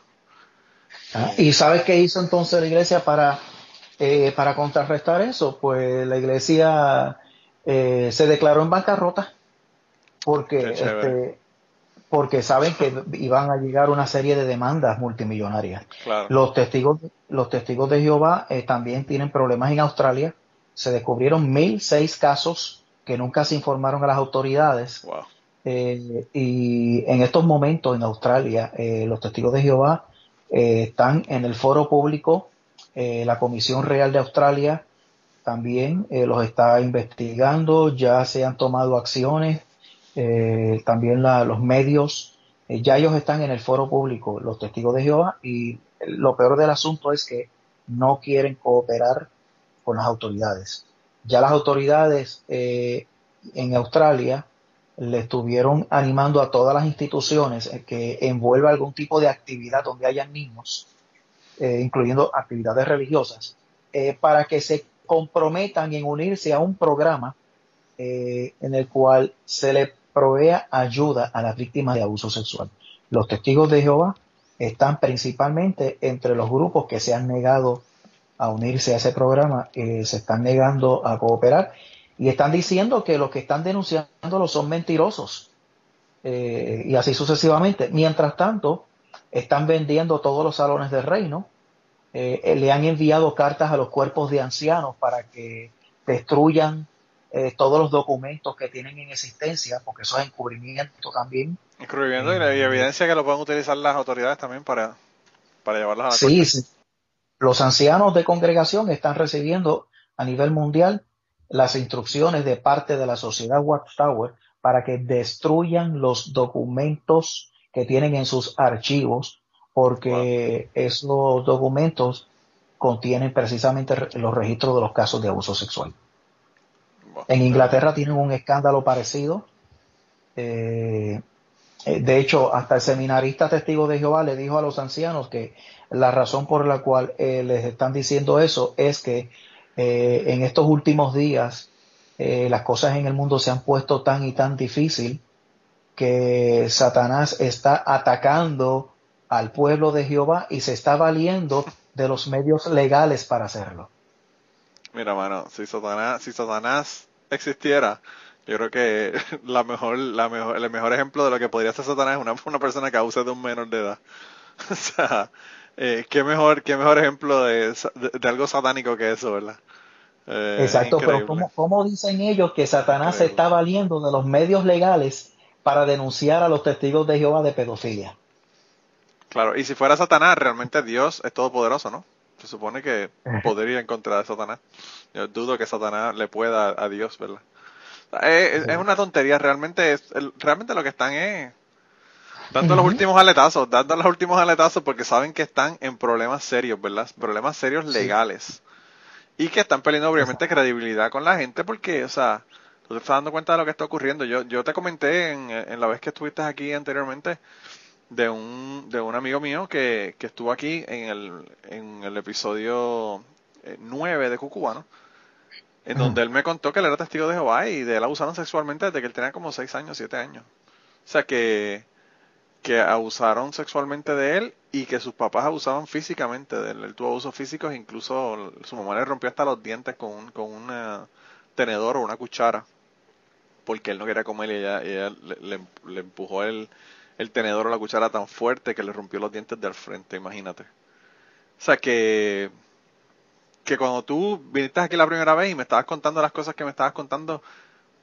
Ah, ¿Y sabes qué hizo entonces la iglesia para, eh, para contrarrestar eso? Pues la iglesia eh, se declaró en bancarrota porque, este, porque saben que iban a llegar una serie de demandas multimillonarias. Los, testigos, los testigos de Jehová eh, también tienen problemas en Australia. Se descubrieron mil seis casos que nunca se informaron a las autoridades. Wow eh, y en estos momentos en Australia, eh, los testigos de Jehová eh, están en el foro público. la Comisión Real de Australia también los está investigando. Ya se han tomado acciones. también los medios Eh, ya ellos están en el foro público, los testigos de Jehová, y lo peor del asunto es que no quieren cooperar con las autoridades. Ya las autoridades eh, en Australia le estuvieron animando a todas las instituciones que envuelva algún tipo de actividad donde hayan niños, eh, incluyendo actividades religiosas, eh, para que se comprometan en unirse a un programa en el cual se le provea ayuda a las víctimas de abuso sexual. Los testigos de Jehová están principalmente entre los grupos que se han negado a unirse a ese programa, eh, se están negando a cooperar y están diciendo que los que están denunciándolo son mentirosos eh, y así sucesivamente. Mientras tanto, están vendiendo todos los salones del reino, eh, le han enviado cartas a los cuerpos de ancianos para que destruyan todos los documentos que tienen en existencia, porque eso es encubrimiento también. Encubrimiento y, la, evidencia que lo pueden utilizar las autoridades también para, para llevarlas a la sí, Sí, los ancianos de congregación están recibiendo a nivel mundial las instrucciones de parte de la sociedad Watchtower para que destruyan los documentos que tienen en sus archivos, porque esos documentos contienen precisamente los registros de los casos de abuso sexual. En Inglaterra tienen un escándalo parecido. Eh, eh, de hecho, hasta el seminarista testigo de Jehová le dijo a los ancianos que la razón por la cual eh, les están diciendo eso es que eh, en estos últimos días las cosas en el mundo se han puesto tan y tan difícil que Satanás está atacando al pueblo de Jehová y se está valiendo de los medios legales para hacerlo. Mira, mano, si Satanás, si Satanás existiera, yo creo que <laughs> la mejor, el mejor ejemplo de lo que podría ser Satanás es una, persona que abuse de un menor de edad. <laughs> o sea, eh, qué mejor, qué mejor ejemplo de, de, algo satánico que eso, ¿verdad? Eh, Exacto, pero ¿cómo, dicen ellos que Satanás se está valiendo de los medios legales para denunciar a los testigos de Jehová de pedofilia? Claro, y si fuera Satanás, realmente Dios es todopoderoso, ¿no? Se supone que <laughs> podría encontrar a Satanás. Yo dudo que Satanás le pueda a Dios, ¿verdad? Es, es, una tontería, realmente es, realmente lo que están es dando los últimos aletazos, dando los últimos aletazos porque saben que están en problemas serios, ¿verdad? Problemas serios legales. Y que están perdiendo obviamente credibilidad con la gente porque, o sea, tú te estás dando cuenta de lo que está ocurriendo. Yo, yo te comenté en, en la vez que estuviste aquí anteriormente de un, de un amigo mío que, que estuvo aquí en el, en el episodio 9 eh, de Cucubano en donde él me contó que él era testigo de Jehová y de él abusaron sexualmente desde que él tenía como 6 años, 7 años. O sea que, que abusaron sexualmente de él y que sus papás abusaban físicamente de él. Él tuvo abusos físicos, incluso su mamá le rompió hasta los dientes con un, con un tenedor o una cuchara porque él no quería comer y ella, le, le, empujó el, el tenedor o la cuchara tan fuerte que le rompió los dientes del frente, imagínate. O sea que que cuando tú viniste aquí la primera vez y me estabas contando las cosas que me estabas contando,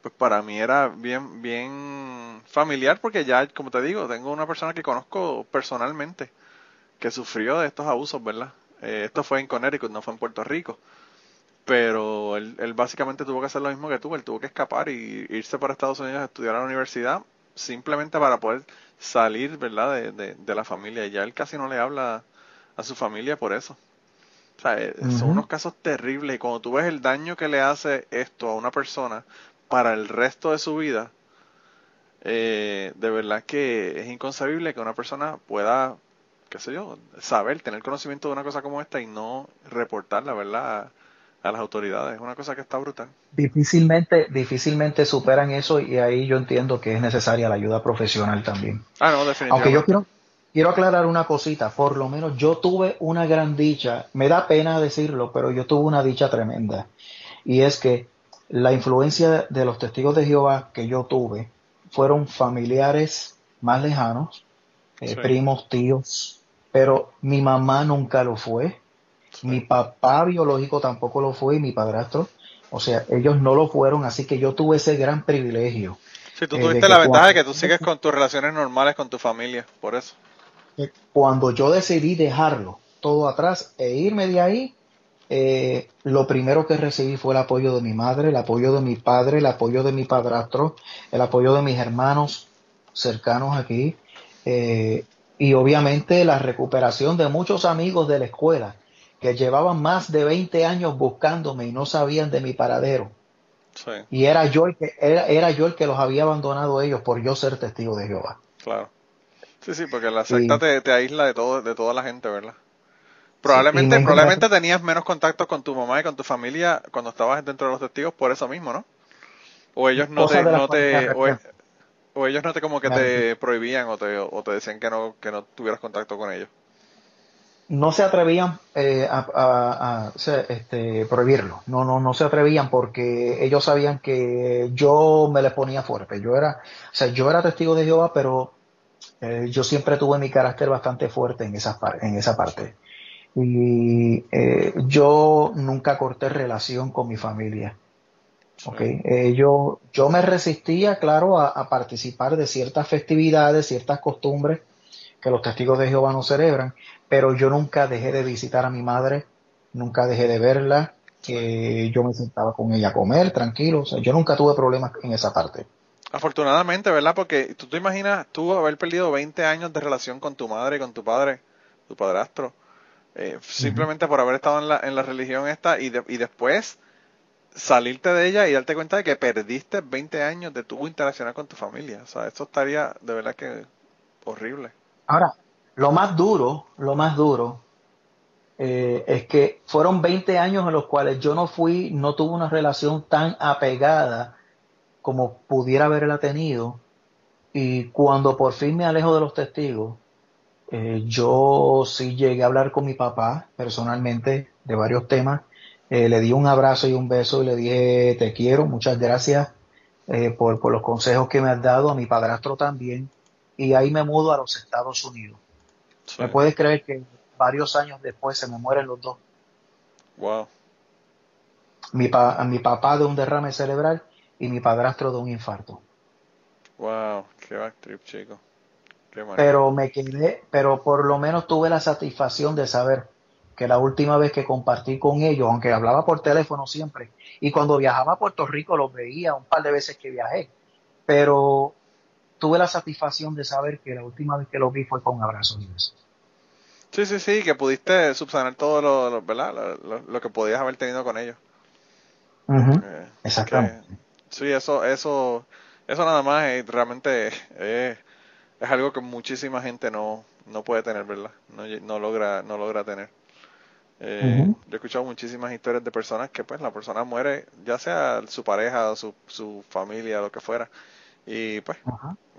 pues para mí era bien, bien familiar porque ya, como te digo, tengo una persona que conozco personalmente que sufrió de estos abusos, ¿verdad? Eh, esto fue en Connecticut, no fue en Puerto Rico. Pero él, él, básicamente tuvo que hacer lo mismo que tú, él tuvo que escapar y irse para Estados Unidos a estudiar a la universidad simplemente para poder salir, ¿verdad?, de, de, de la familia. Y ya él casi no le habla a su familia por eso. O sea, eh, son unos casos terribles y cuando tú ves el daño que le hace esto a una persona para el resto de su vida, eh, de verdad que es inconcebible que una persona pueda, qué sé yo, saber, tener conocimiento de una cosa como esta y no reportarla, ¿verdad? A, las autoridades. Es una cosa que está brutal. Difícilmente, difícilmente superan eso y ahí yo entiendo que es necesaria la ayuda profesional también. Ah, no, definitivamente. Aunque yo quiero, quiero aclarar una cosita, por lo menos yo tuve una gran dicha, me da pena decirlo, pero yo tuve una dicha tremenda. Y es que la influencia de los testigos de Jehová que yo tuve fueron familiares más lejanos, eh, primos, tíos, pero mi mamá nunca lo fue, mi papá biológico tampoco lo fue y mi padrastro, o sea, ellos no lo fueron, así que yo tuve ese gran privilegio. Sí, tú eh, tuviste la ventaja de que tú sigues con tus relaciones normales con tu familia, por eso. cuando yo decidí dejarlo todo atrás e irme de ahí, eh, lo primero que recibí fue el apoyo de mi madre, el apoyo de mi padre, el apoyo de mi padrastro, el apoyo de mis hermanos cercanos aquí. Eh, y obviamente la recuperación de muchos amigos de la escuela que llevaban más de 20 años buscándome y no sabían de mi paradero. Y era yo, el que, era, era, yo el que los había abandonado ellos por yo ser testigo de Jehová. Claro. Sí, sí, porque la secta te, te, aísla de, todo, de toda la gente, ¿verdad? Probablemente, probablemente tenías menos contacto con tu mamá y con tu familia cuando estabas dentro de los testigos por eso mismo, ¿no? O ellos no te, no te o, ellos no te como que te prohibían o te, o te decían que no, que no tuvieras contacto con ellos. No se atrevían eh, a, este, prohibirlo, no, no, no se atrevían porque ellos sabían que yo me les ponía fuerte. Yo era, o sea, yo era testigo de Jehová, pero eh, yo siempre tuve mi carácter bastante fuerte en esa, en esa parte. Y eh, yo nunca corté relación con mi familia. Okay. Eh, yo, yo me resistía, claro, a, participar de ciertas festividades, ciertas costumbres que los testigos de Jehová no celebran, pero yo nunca dejé de visitar a mi madre, nunca dejé de verla, que yo me sentaba con ella a comer, tranquilo, o sea, yo nunca tuve problemas en esa parte. Afortunadamente, ¿verdad? Porque tú te imaginas tú haber perdido 20 años de relación con tu madre, con tu padre, tu padrastro, eh, simplemente por haber estado en la, en la religión esta y, y después salirte de ella y darte cuenta de que perdiste 20 años de tu interaccionar con tu familia. O sea, esto estaría de verdad que horrible. Ahora, lo más duro, lo más duro eh, es que fueron 20 años en los cuales yo no fui, no tuve una relación tan apegada como pudiera haberla tenido. Y cuando por fin me alejo de los testigos, eh, yo sí llegué a hablar con mi papá personalmente de varios temas. Eh, le di un abrazo y un beso y le dije, te quiero, muchas gracias eh, por, los consejos que me has dado, a mi padrastro también. Y ahí me mudo a los Estados Unidos. ¿Me puedes creer que varios años después se me mueren los dos? Wow. Mi, mi papá de un derrame cerebral y mi padrastro de un infarto. Wow, qué back trip, chico pero me quedé, pero por lo menos tuve la satisfacción de saber que la última vez que compartí con ellos, aunque hablaba por teléfono siempre, y cuando viajaba a Puerto Rico los veía un par de veces que viajé, pero tuve la satisfacción de saber que la última vez que los vi fue con un abrazo y Sí, sí, sí, que pudiste subsanar todo lo, ¿verdad? Lo, que podías haber tenido con ellos. Eh, Exactamente. sí, eso, eso, eso nada más es, realmente es es algo que muchísima gente no, no puede tener, ¿verdad? No, no logra, no logra tener. Eh, Yo he escuchado muchísimas historias de personas que pues la persona muere, ya sea su pareja, su, su familia, lo que fuera, y pues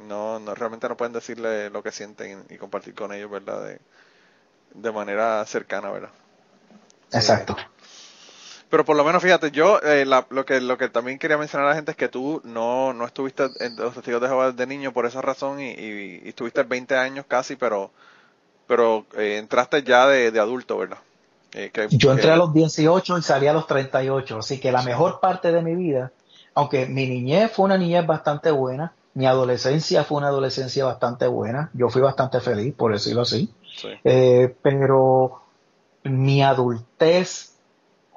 no, no realmente no pueden decirle lo que sienten y, compartir con ellos, ¿verdad? De, de manera cercana, ¿verdad? Exacto. Pero por lo menos, fíjate, yo eh, lo que lo que también quería mencionar a la gente es que tú no, no estuviste en los testigos de Jehová de niño por esa razón y, y, estuviste 20 años casi, pero pero eh, entraste ya de, adulto, ¿verdad? Eh, yo entré a los 18 y salí a los 38, así que la mejor parte de mi vida, aunque mi niñez fue una niñez bastante buena, mi adolescencia fue una adolescencia bastante buena, yo fui bastante feliz, por decirlo así, pero mi adultez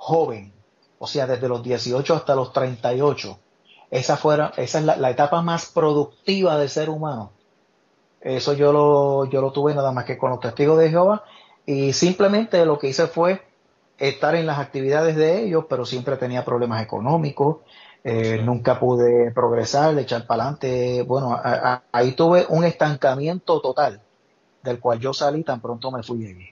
joven, o sea, desde los 18 hasta los 38, esa, fuera, esa es la, etapa más productiva del ser humano. Eso yo lo, yo lo tuve nada más que con los testigos de Jehová y simplemente lo que hice fue estar en las actividades de ellos, pero siempre tenía problemas económicos, eh, nunca pude progresar, echar para adelante. Bueno, ahí tuve un estancamiento total, del cual yo salí tan pronto me fui de allí.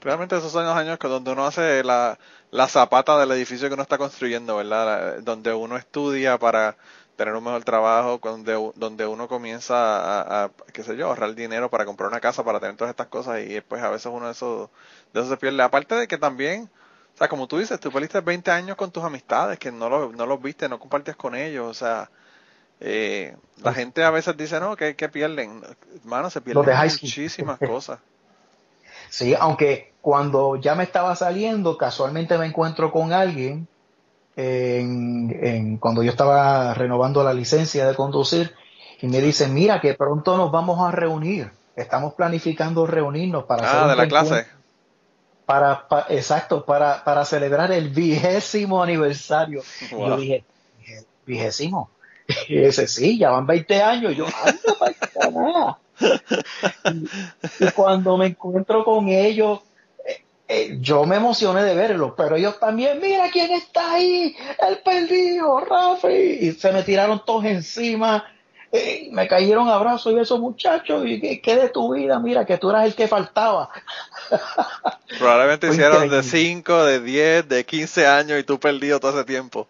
Realmente esos son los años que donde uno hace la, la zapata del edificio que uno está construyendo, ¿verdad? Donde uno estudia para tener un mejor trabajo, donde, donde uno comienza a, a, qué sé yo, ahorrar dinero para comprar una casa, para tener todas estas cosas y después a veces uno de esos, de esos se pierde. Aparte de que también, o sea, como tú dices, tú perdiste 20 años con tus amistades, que no, lo, no los viste, no compartías con ellos, o sea, eh, la gente a veces dice, no, que, que pierden, hermano, se pierden muchísimas cosas. Sí, aunque cuando ya me estaba saliendo, casualmente me encuentro con alguien en, cuando yo estaba renovando la licencia de conducir y me dice, mira que pronto nos vamos a reunir, estamos planificando reunirnos para ah, de la clase. Para, exacto, para, para celebrar el vigésimo aniversario. Yo dije, vigésimo. Y ese sí, ya van 20 años. yo, anda, nada. Y, cuando me encuentro con ellos, eh, eh, yo me emocioné de verlos, pero ellos también, mira quién está ahí, el perdido, Rafi, y se me tiraron todos encima me cayeron abrazos y esos muchachos, y ¿qué, de tu vida? Mira, que tú eras el que faltaba. <laughs> Probablemente hicieron de 5, de 10, de 15 años y tú perdido todo ese tiempo.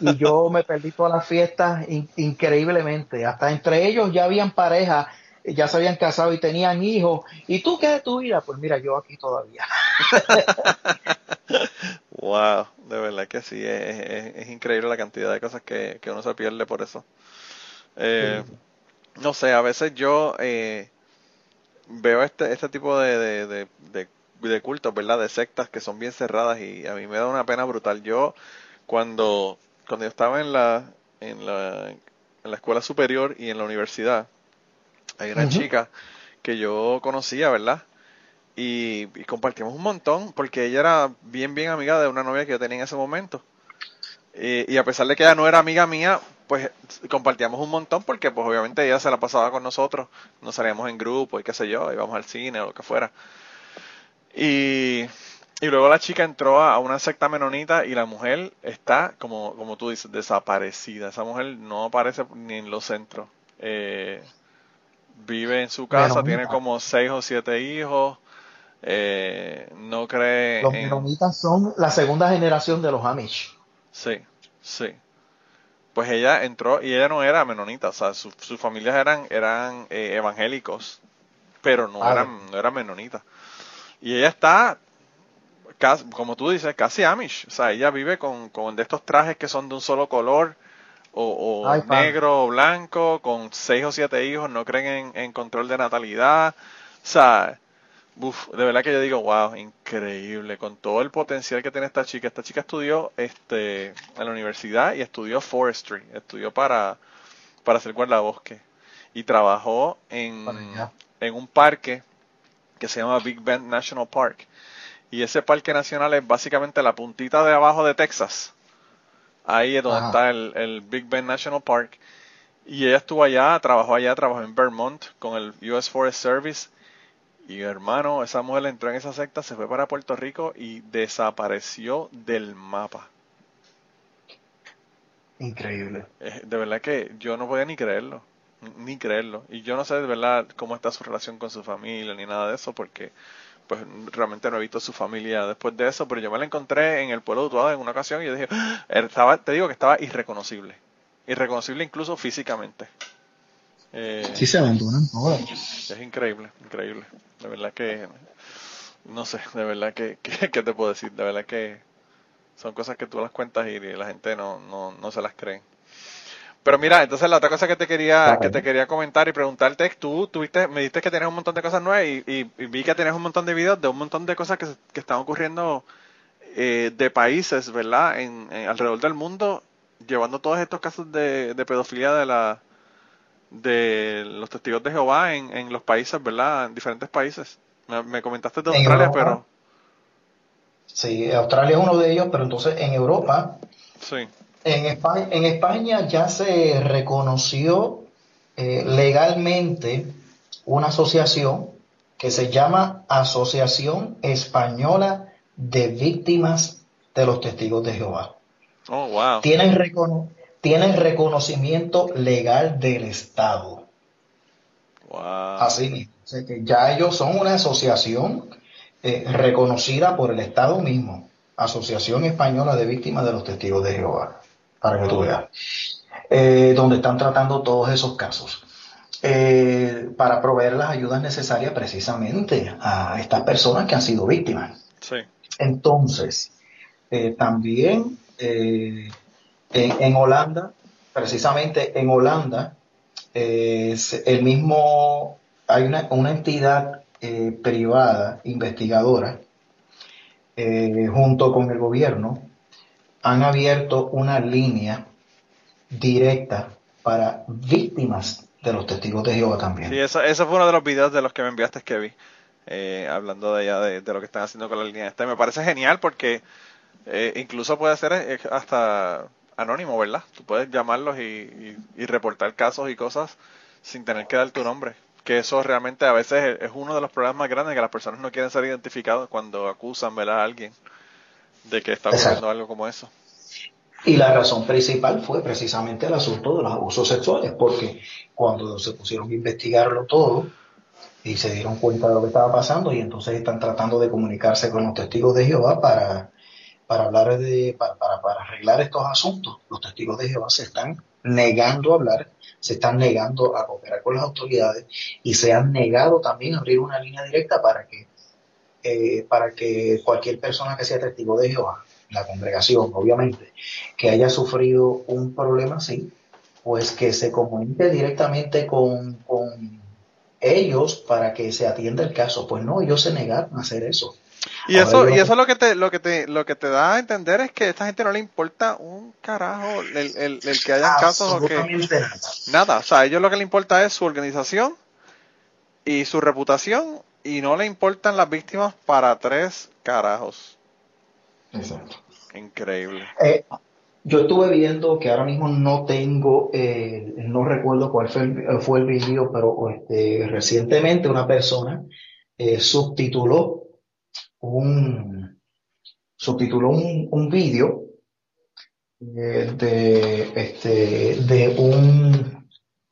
Y yo me perdí todas las fiestas increíblemente. Hasta entre ellos ya habían pareja, ya se habían casado y tenían hijos. ¿Y tú qué de tu vida? Pues mira, yo aquí todavía. <laughs> wow, de verdad que sí, es, increíble la cantidad de cosas que, que uno se pierde por eso. Eh, no sé, a veces yo eh, veo este, este tipo de, de, de, cultos, ¿verdad? De sectas que son bien cerradas y a mí me da una pena brutal. Yo, cuando, cuando yo estaba en la, en la, en la escuela superior y en la universidad, hay una chica que yo conocía, ¿verdad? Y, y, compartimos un montón porque ella era bien, bien amiga de una novia que yo tenía en ese momento. Y, y a pesar de que ella no era amiga mía, pues compartíamos un montón porque pues obviamente ella se la pasaba con nosotros, nos salíamos en grupo y qué sé yo, íbamos al cine o lo que fuera. Y, y luego la chica entró a una secta menonita y la mujer está, como, como tú dices, desaparecida. Esa mujer no aparece ni en los centros. Eh, vive en su casa, tiene como seis o siete hijos. Eh, no cree. Los menonitas son la segunda generación de los Amish. Sí, sí pues ella entró y ella no era menonita, o sea, sus familias eran, eran eh, evangélicos, pero no eran, no eran menonitas. Y ella está, como tú dices, casi Amish, o sea, ella vive con, con de estos trajes que son de un solo color, o, negro o blanco, con seis o siete hijos, no creen en, en control de natalidad, o sea, Uf, de verdad que yo digo, wow, increíble, con todo el potencial que tiene esta chica. Esta chica estudió este, en la universidad y estudió forestry, estudió para, para hacer guardabosque. Y trabajó en, en un parque que se llama Big Bend National Park. Y ese parque nacional es básicamente la puntita de abajo de Texas. Ahí es donde está el, el Big Bend National Park. Y ella estuvo allá, trabajó allá, trabajó en Vermont con el US Forest Service y hermano, esa mujer entró en esa secta, se fue para Puerto Rico y desapareció del mapa. Increíble. De verdad que yo no podía ni creerlo, ni creerlo. Y yo no sé de verdad cómo está su relación con su familia ni nada de eso, porque pues realmente no he visto su familia después de eso, pero yo me la encontré en el pueblo de Utuado en una ocasión y yo dije, ah", estaba, te digo que estaba irreconocible, irreconocible incluso físicamente. Eh, sí se abandonan Es increíble, increíble. De verdad que, no sé, de verdad <laughs> que, ¿qué te puedo decir? De verdad que son cosas que tú las cuentas y la gente no, no, no se las cree. Pero mira, entonces la otra cosa que te quería que te quería comentar y preguntarte, tú tuviste, me dijiste que tienes un montón de cosas nuevas y, vi que tienes un montón de videos de un montón de cosas que, que están ocurriendo eh, de países, ¿verdad? En, alrededor del mundo, llevando todos estos casos de, de pedofilia de la de los testigos de Jehová en, en los países, ¿verdad? En diferentes países. Me, comentaste de Australia, pero... Sí, Australia es uno de ellos, pero entonces en Europa, sí. En, España, en España ya se reconoció eh, legalmente una asociación que se llama Asociación Española de Víctimas de los Testigos de Jehová. Oh, wow. Tienen, recono tienen reconocimiento legal del Estado. Así mismo. que ya ellos son una asociación eh, reconocida por el Estado mismo. Asociación Española de Víctimas de los Testigos de Jehová. Para que tú veas. Eh, donde están tratando todos esos casos. Eh, para proveer las ayudas necesarias precisamente a estas personas que han sido víctimas. Sí. Entonces, también en, Holanda, precisamente en Holanda, eh, el mismo, hay una, entidad eh, privada investigadora eh, junto con el gobierno, han abierto una línea directa para víctimas de los testigos de Jehová también. Sí, eso, fue uno de los videos de los que me enviaste, Kevin, hablando de, ella, de, lo que están haciendo con la línea esta. Me parece genial porque incluso puede ser hasta anónimo, ¿verdad? Tú puedes llamarlos y, y, reportar casos y cosas sin tener que dar tu nombre, que eso realmente a veces es uno de los problemas más grandes que las personas no quieren ser identificados cuando acusan ¿verdad? a alguien de que está ocurriendo algo como eso. Y la razón principal fue precisamente el asunto de los abusos sexuales, porque cuando se pusieron a investigarlo todo y se dieron cuenta de lo que estaba pasando y entonces están tratando de comunicarse con los testigos de Jehová para, para hablar de, para, para, arreglar estos asuntos. Los testigos de Jehová se están negando a hablar, se están negando a cooperar con las autoridades y se han negado también a abrir una línea directa para que, eh, para que cualquier persona que sea testigo de Jehová la congregación, obviamente, que haya sufrido un problema así, pues que se comunique directamente con, ellos para que se atienda el caso. Pues no, ellos se negaron a hacer eso. Y eso, y eso lo que te, lo que te, lo que te da a entender es que a esta gente no le importa un carajo el, el, el que hayan casos o que nada. nada. O sea, a ellos lo que le importa es su organización y su reputación y no le importan las víctimas para tres carajos. Exacto. Increíble. Eh, yo estuve viendo que ahora mismo no tengo, eh, no recuerdo cuál fue el, fue el vídeo, pero este, recientemente una persona eh, subtituló un subtituló un, un vídeo de, este, de un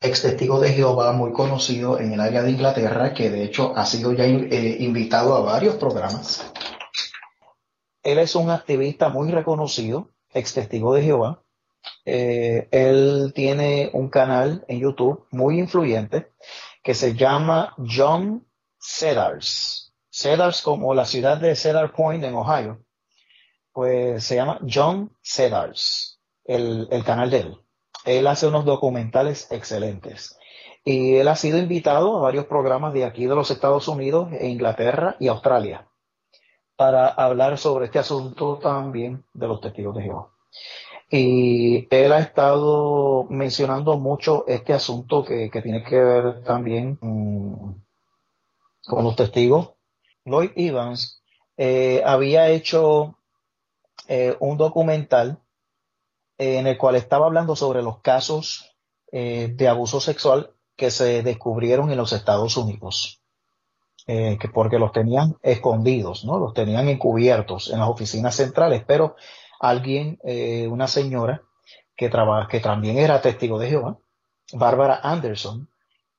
ex testigo de Jehová muy conocido en el área de Inglaterra, que de hecho ha sido ya invitado a varios programas él es un activista muy reconocido, ex testigo de Jehová. Eh, él tiene un canal en YouTube muy influyente que se llama John Cedars. Cedars como la ciudad de Cedar Point en Ohio. Pues se llama John Cedars, el, el canal de él. Él hace unos documentales excelentes. Y él ha sido invitado a varios programas de aquí de los Estados Unidos, e Inglaterra y Australia para hablar sobre este asunto también de los testigos de Jehová. Y él ha estado mencionando mucho este asunto que, tiene que ver también con los testigos. Lloyd Evans eh, había hecho eh, un documental en el cual estaba hablando sobre los casos eh, de abuso sexual que se descubrieron en los Estados Unidos. Eh, que porque los tenían escondidos, ¿no? Los tenían encubiertos en las oficinas centrales, pero alguien, eh, una señora que, trabaja, que también era testigo de Jehová, Bárbara Anderson,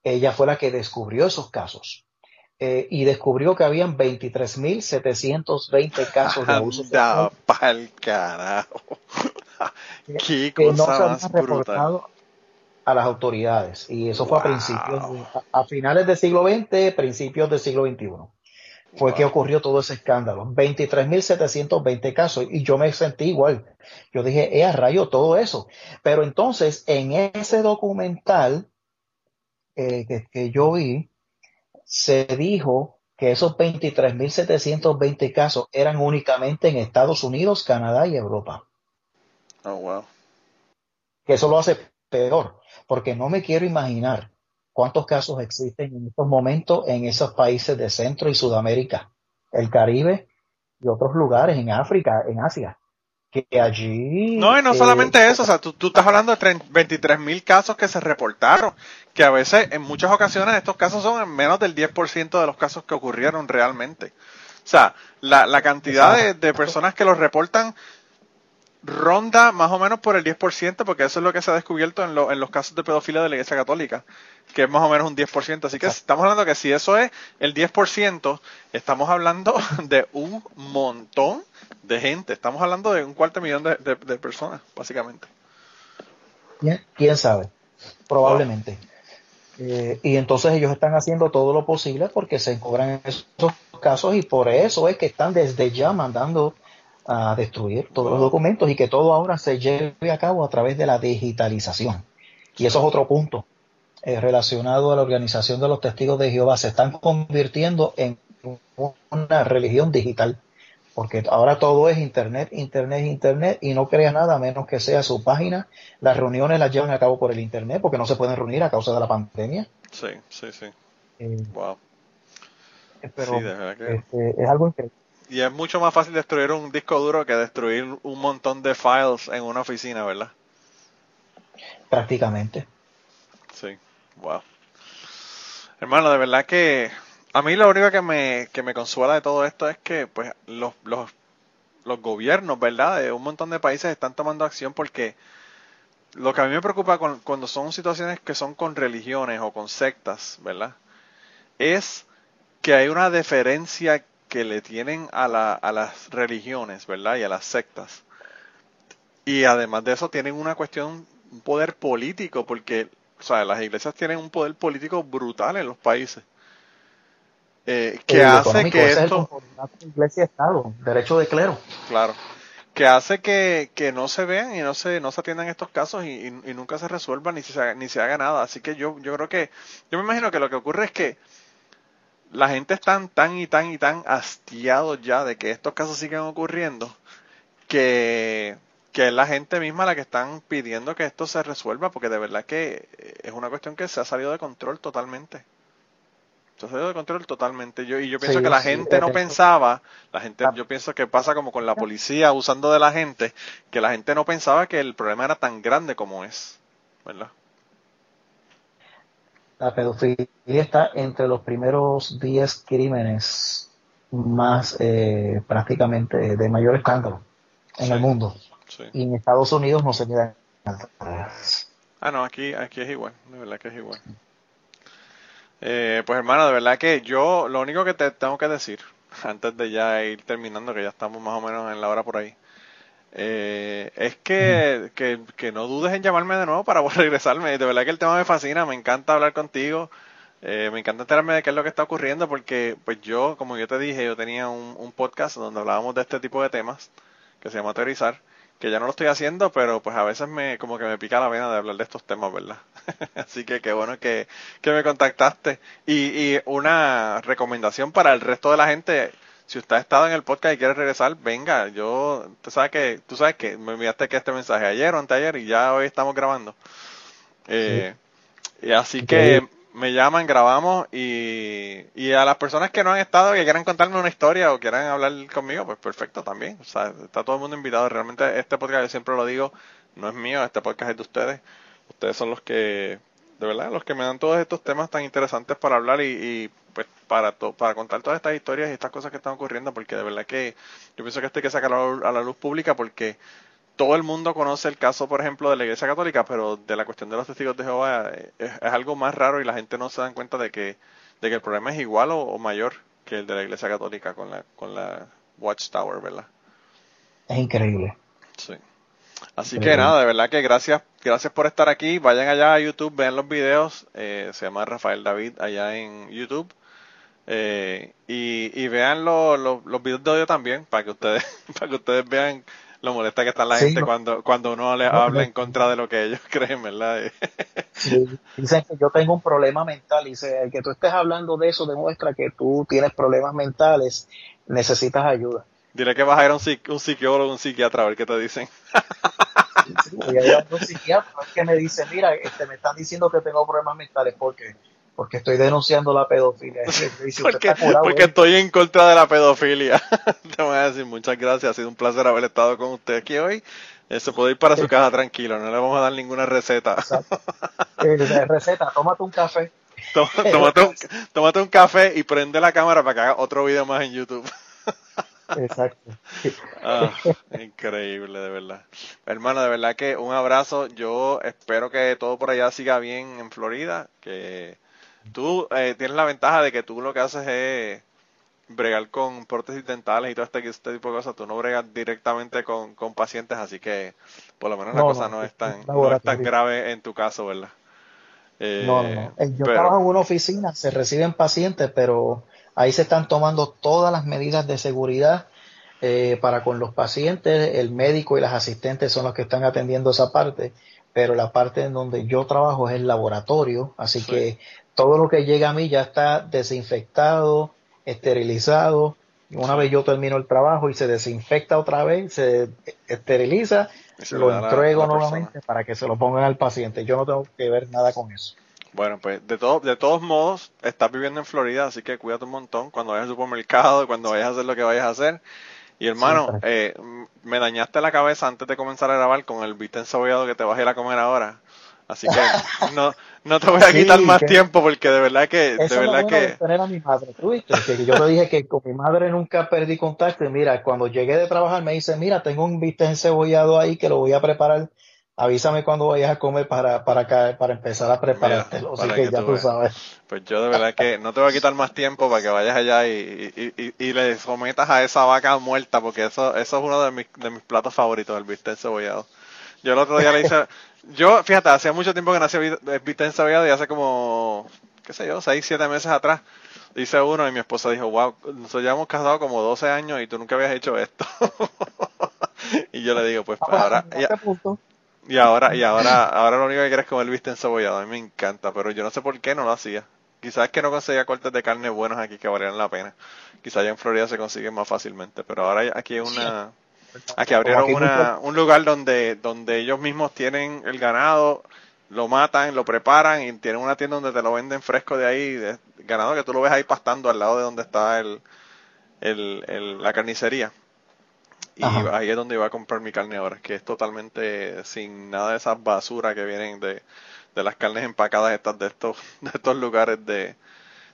ella fue la que descubrió esos casos. Eh, y descubrió que habían 23.720 casos de <laughs> abuso sexual. pa'l carajo. Qué cosa más brutal a las autoridades. Y eso fue a principios, a, finales del siglo XX, principios del siglo XXI. Fue que ocurrió todo ese escándalo. 23.720 casos. Y yo me sentí igual. Yo dije, eh, a rayo todo eso. Pero entonces, en ese documental eh, que, que yo vi, se dijo que esos 23.720 casos eran únicamente en Estados Unidos, Canadá y Europa. Oh, wow. Que eso lo hace peor porque no me quiero imaginar cuántos casos existen en estos momentos en esos países de Centro y Sudamérica, el Caribe y otros lugares, en África, en Asia. Que allí. No, y no solamente eh, eso, o sea, tú, estás hablando de 23 mil casos que se reportaron, que a veces, en muchas ocasiones, estos casos son en menos del 10% de los casos que ocurrieron realmente. O sea, la, cantidad de, de, personas que los reportan ronda más o menos por el 10%, porque eso es lo que se ha descubierto en, en los casos de pedofilia de la Iglesia Católica, que es más o menos un 10%. Así que estamos hablando que si eso es el 10%, estamos hablando <laughs> de un montón de gente. Estamos hablando de un cuarto millón de, personas, básicamente. ¿Quién sabe? Probablemente. Eh, y entonces ellos están haciendo todo lo posible porque se cobran esos casos y por eso es que están desde ya mandando a destruir todos los documentos y que todo ahora se lleve a cabo a través de la digitalización. Y eso es otro punto eh, relacionado a la organización de los testigos de Jehová. Se están convirtiendo en una religión digital, porque ahora todo es Internet, Internet, Internet, y no crea nada menos que sea su página. Las reuniones las llevan a cabo por el Internet, porque no se pueden reunir a causa de la pandemia. Sí, sí, sí. Eh, wow. Pero este, es algo increíble. Y es mucho más fácil destruir un disco duro que destruir un montón de files en una oficina, ¿verdad? Prácticamente. Sí, wow. Hermano, de verdad que a mí lo único que me, que me consuela de todo esto es que pues los, los, los gobiernos, ¿verdad? De un montón de países están tomando acción porque lo que a mí me preocupa cuando son situaciones que son con religiones o con sectas, ¿verdad? Es que hay una deferencia que le tienen a, la, a las religiones, ¿verdad? Y a las sectas. Y además de eso tienen una cuestión, un poder político, porque, o sea, las iglesias tienen un poder político brutal en los países. Eh, que hace que esto... Iglesia-Estado, derecho de clero. Claro que hace que, que, no se vean y no se, no se atiendan estos casos y, nunca se resuelvan ni se, ni se haga nada. Así que yo, yo creo que, yo me imagino que lo que ocurre es que la gente está tan y tan y tan hastiado ya de que estos casos sigan ocurriendo que, que es la gente misma la que están pidiendo que esto se resuelva porque de verdad que es una cuestión que se ha salido de control totalmente se de control totalmente. Yo, y yo pienso que la gente no pensaba, la gente, yo pienso que pasa como con la policía usando de la gente, que la gente no pensaba que el problema era tan grande como es, ¿verdad? La pedofilia está entre los primeros 10 crímenes más eh, prácticamente de mayor escándalo en el mundo. Y en Estados Unidos no se queda. Ah, no, aquí, aquí es igual, de verdad que es igual. Eh, pues hermano, de verdad que yo lo único que te tengo que decir, <laughs> antes de ya ir terminando, que ya estamos más o menos en la hora por ahí, eh, es que, que, no dudes en llamarme de nuevo para <laughs> regresarme. De verdad que el tema me fascina, me encanta hablar contigo, eh, me encanta enterarme de qué es lo que está ocurriendo, porque pues yo, como yo te dije, yo tenía un, un podcast donde hablábamos de este tipo de temas, que se llama Teorizar, que ya no lo estoy haciendo, pero pues a veces me como que me pica la vena de hablar de estos temas, ¿verdad? <laughs> Así que qué bueno que, me contactaste. Y, y una recomendación para el resto de la gente, si usted ha estado en el podcast y quiere regresar, venga, yo, tú sabes que, tú sabes que me enviaste que este mensaje ayer o anteayer y ya hoy estamos grabando. Eh, y así que me llaman, grabamos y, y a las personas que no han estado y que quieran contarme una historia o quieran hablar conmigo, pues perfecto también. O sea, está todo el mundo invitado. Realmente este podcast, yo siempre lo digo, no es mío, este podcast es de ustedes. Ustedes son los que, de verdad, los que me dan todos estos temas tan interesantes para hablar y, y pues para, para contar todas estas historias y estas cosas que están ocurriendo, porque de verdad que yo pienso que esto hay que sacarlo a la luz pública porque todo el mundo conoce el caso, por ejemplo, de la Iglesia Católica, pero de la cuestión de los testigos de Jehová eh, es, algo más raro y la gente no se da cuenta de que, de que el problema es igual o, mayor que el de la Iglesia Católica con la, con la Watchtower, ¿verdad? Es increíble. Sí. Así que nada, de verdad que gracias, gracias por estar aquí. Vayan allá a YouTube, vean los videos. Eh, se llama Rafael David allá en YouTube. Eh, y, y vean los videos de audio también para que ustedes, <laughs> para que ustedes vean lo molesta que está la gente cuando, cuando uno le habla en contra de lo que ellos <laughs> creen, ¿verdad? sí, dicen que yo tengo un problema mental, y dice, el que tú estés hablando de eso demuestra que tú tienes problemas mentales, necesitas ayuda. Dile que vas a ir a un, un psicólogo, un psiquiatra, a ver qué te dicen. voy a ir a un psiquiatra que me dice, mira, este, me están diciendo que tengo problemas mentales, ¿por qué? Porque estoy denunciando la pedofilia. <laughs> porque, porque estoy en contra de la pedofilia. <laughs> Te voy a decir muchas gracias, ha sido un placer haber estado con usted aquí hoy. Eh, se puede ir para su casa tranquilo, no le vamos a dar ninguna receta. <laughs> Eh, receta, tómate un café. tómate, un, tómate un café y prende la cámara para que haga otro video más en YouTube. Exacto. Ah, increíble, de verdad. Hermano, de verdad que un abrazo. Yo espero que todo por allá siga bien en Florida, que Tú eh, tienes la ventaja de que tú lo que haces es bregar con prótesis dentales y todo este, este tipo de cosas. Tú no bregas directamente con, pacientes, así que por lo menos la cosa no, es tan, no es tan grave en tu caso, ¿verdad? Eh, no, no, eh, Yo trabajo en una oficina, se reciben pacientes, pero ahí se están tomando todas las medidas de seguridad para con los pacientes. El médico y las asistentes son los que están atendiendo esa parte, pero la parte en donde yo trabajo es el laboratorio, así que todo lo que llega a mí ya está desinfectado, esterilizado. Una vez yo termino el trabajo y se desinfecta otra vez, se esteriliza, lo entrego nuevamente para que se lo pongan al paciente. Yo no tengo que ver nada con eso. Bueno, pues de, todo, de todos modos, estás viviendo en Florida, así que cuídate un montón cuando vayas al supermercado, cuando vayas a hacer lo que vayas a hacer. Y hermano, eh, me dañaste la cabeza antes de comenzar a grabar con el bistec ensobrado que te vas a ir a comer ahora. Así que no, no te voy a quitar más tiempo porque de verdad que... De verdad que... tener a mi madre, ¿tú viste? Que yo le dije que con mi madre nunca perdí contacto y mira, cuando llegué de trabajar me dice, mira, tengo un bistec encebollado ahí que lo voy a preparar avísame cuando vayas a comer para, para, para empezar a preparártelo. Así que, ya tú sabes. Pues yo de verdad que no te voy a quitar más tiempo para que vayas allá y, y, y, le sometas a esa vaca muerta, porque eso, eso es uno de mis, de mis platos favoritos, el bistec cebollado. Yo el otro día le hice, yo, fíjate, hacía mucho tiempo que no hacía bistec cebollado y hace como, qué sé yo, seis, siete meses atrás hice uno y mi esposa dijo, wow, nosotros ya hemos casado como 12 años y tú nunca habías hecho esto. <laughs> y yo le digo, pues, pues ahora... Y ahora, y ahora, ahora lo único que quieres es comer viste encebollado. A mí me encanta, pero yo no sé por qué no lo hacía. Quizás es que no conseguía cortes de carne buenos aquí que valieran la pena. Quizás allá en Florida se consiguen más fácilmente, pero ahora aquí hay una, aquí abrieron una, un lugar donde, donde ellos mismos tienen el ganado, lo matan, lo preparan y tienen una tienda donde te lo venden fresco de ahí, de, ganado que tú lo ves ahí pastando al lado de donde está el, el, el la carnicería. Y ahí es donde iba a comprar mi carne ahora, que es totalmente sin nada de esas basuras que vienen de, de las carnes empacadas estas de estos, <laughs> de estos lugares de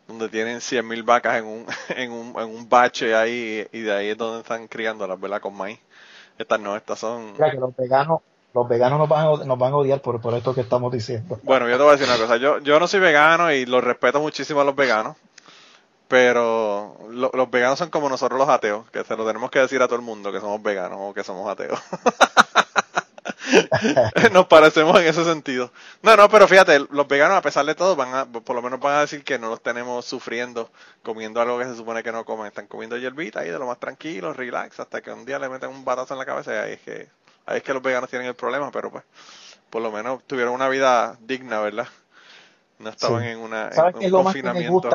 donde tienen 100.000 vacas en un, <laughs> en, un, en un bache ahí y de ahí es donde están criándolas, ¿verdad? Con maíz. Estas no, estas son... que los veganos, los veganos nos van, a, nos van a odiar por, por esto que estamos diciendo. Bueno, yo te voy a decir una cosa. Yo, yo no soy vegano y los respeto muchísimo a los veganos. Pero los veganos son como nosotros los ateos, que se lo tenemos que decir a todo el mundo que somos veganos o que somos ateos. <laughs> <laughs> Nos parecemos en ese sentido. No, no, pero fíjate, los veganos a pesar de todo van a, por lo menos van a decir que no los tenemos sufriendo comiendo algo que se supone que no comen. Están comiendo hierbita ahí de lo más tranquilo, relax, hasta que un día le meten un batazo en la cabeza y ahí es que, ahí es que los veganos tienen el problema, pero pues, por lo menos tuvieron una vida digna, ¿verdad? No estaban en una en un confinamiento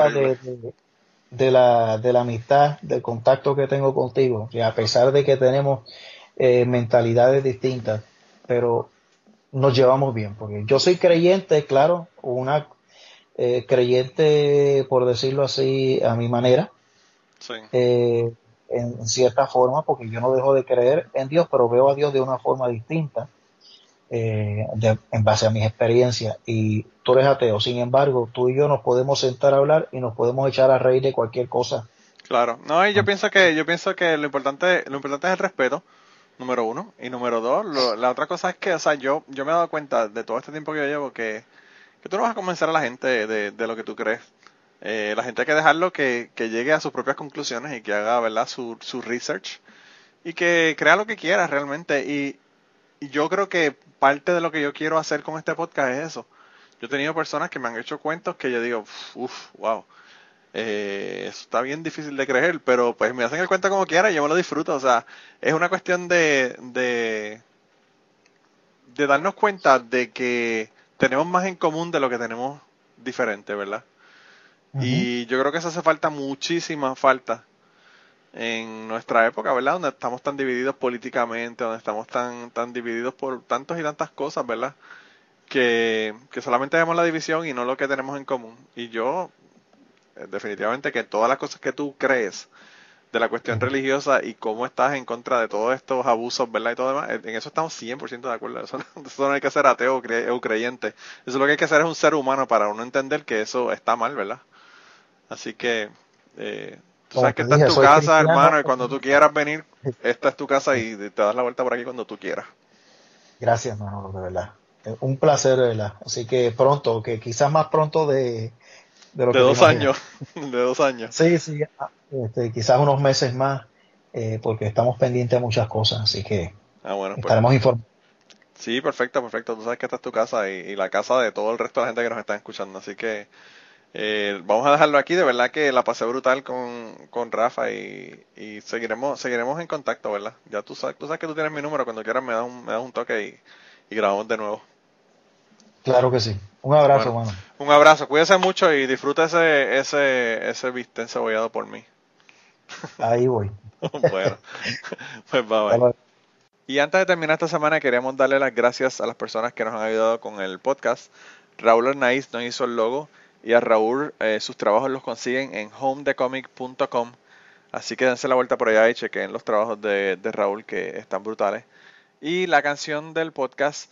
de la, de la amistad, del contacto que tengo contigo, y a pesar de que tenemos eh, mentalidades distintas, pero nos llevamos bien, porque yo soy creyente, claro, una eh, creyente, por decirlo así, a mi manera, eh, en cierta forma, porque yo no dejo de creer en Dios, pero veo a Dios de una forma distinta. Eh, en base a mis experiencias y tú eres ateo. Sin embargo, tú y yo nos podemos sentar a hablar y nos podemos echar a reír de cualquier cosa. Claro, no, y yo pienso que yo pienso que lo importante lo importante es el respeto, número uno, y número dos, la otra cosa es que, o sea, yo yo me he dado cuenta de todo este tiempo que yo llevo que, que tú no vas a convencer a la gente de, de lo que tú crees. Eh, la gente hay que dejarlo que, que llegue a sus propias conclusiones y que haga, ¿verdad?, su, su research y que crea lo que quiera realmente. Y, y yo creo que parte de lo que yo quiero hacer con este podcast es eso. Yo he tenido personas que me han hecho cuentos que yo digo, uff, wow, eh, eso está bien difícil de creer, pero pues me hacen el cuento como quiera y yo me lo disfruto. O sea, es una cuestión de, de, de darnos cuenta de que tenemos más en común de lo que tenemos diferente, ¿verdad? Y yo creo que eso hace falta muchísima falta en nuestra época, ¿verdad? Donde estamos tan divididos políticamente, donde estamos tan, tan divididos por tantos y tantas cosas, ¿verdad? Que, que solamente vemos la división y no lo que tenemos en común. Y yo, definitivamente que todas las cosas que tú crees de la cuestión religiosa y cómo estás en contra de todos estos abusos, ¿verdad? Y todo demás, en eso estamos 100% de acuerdo. <laughs> Eso no, hay que ser ateo o creyente. Eso lo que hay que hacer es un ser humano para uno entender que eso está mal, ¿verdad? Así que... Eh, Tú sabes que esta es tu casa, hermano, y cuando tú quieras venir, esta es tu casa y te das la vuelta por aquí cuando tú quieras. Gracias, hermano, de verdad. Un placer, de verdad. Así que pronto, que quizás más pronto de, de, dos años. <laughs> de dos años. Sí, sí. Ah, este, quizás unos meses más, eh, porque estamos pendientes de muchas cosas, así que ah, bueno, pues. estaremos informados. Sí, perfecto, perfecto. Tú sabes que esta es tu casa y, y, la casa de todo el resto de la gente que nos está escuchando. Así que eh, vamos a dejarlo aquí, de verdad que la pasé brutal con, con Rafa y, y, seguiremos seguiremos en contacto, ¿verdad? Ya tú sabes, tú sabes que tú tienes mi número, cuando quieras me das un, me das un toque y, grabamos de nuevo. Claro que sí. Un abrazo, bueno, Un abrazo, cuídese mucho y disfruta ese, ese, ese bistec cebollado por mí. <laughs> Ahí voy. bueno, <laughs> pues va, Y antes de terminar esta semana queremos darle las gracias a las personas que nos han ayudado con el podcast. Raúl Arnaiz nos hizo el logo y a Raúl, eh, sus trabajos los consiguen en homedecomic.com. Así que dense la vuelta por allá y chequen los trabajos de, Raúl que están brutales. Y la canción del podcast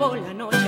De la noche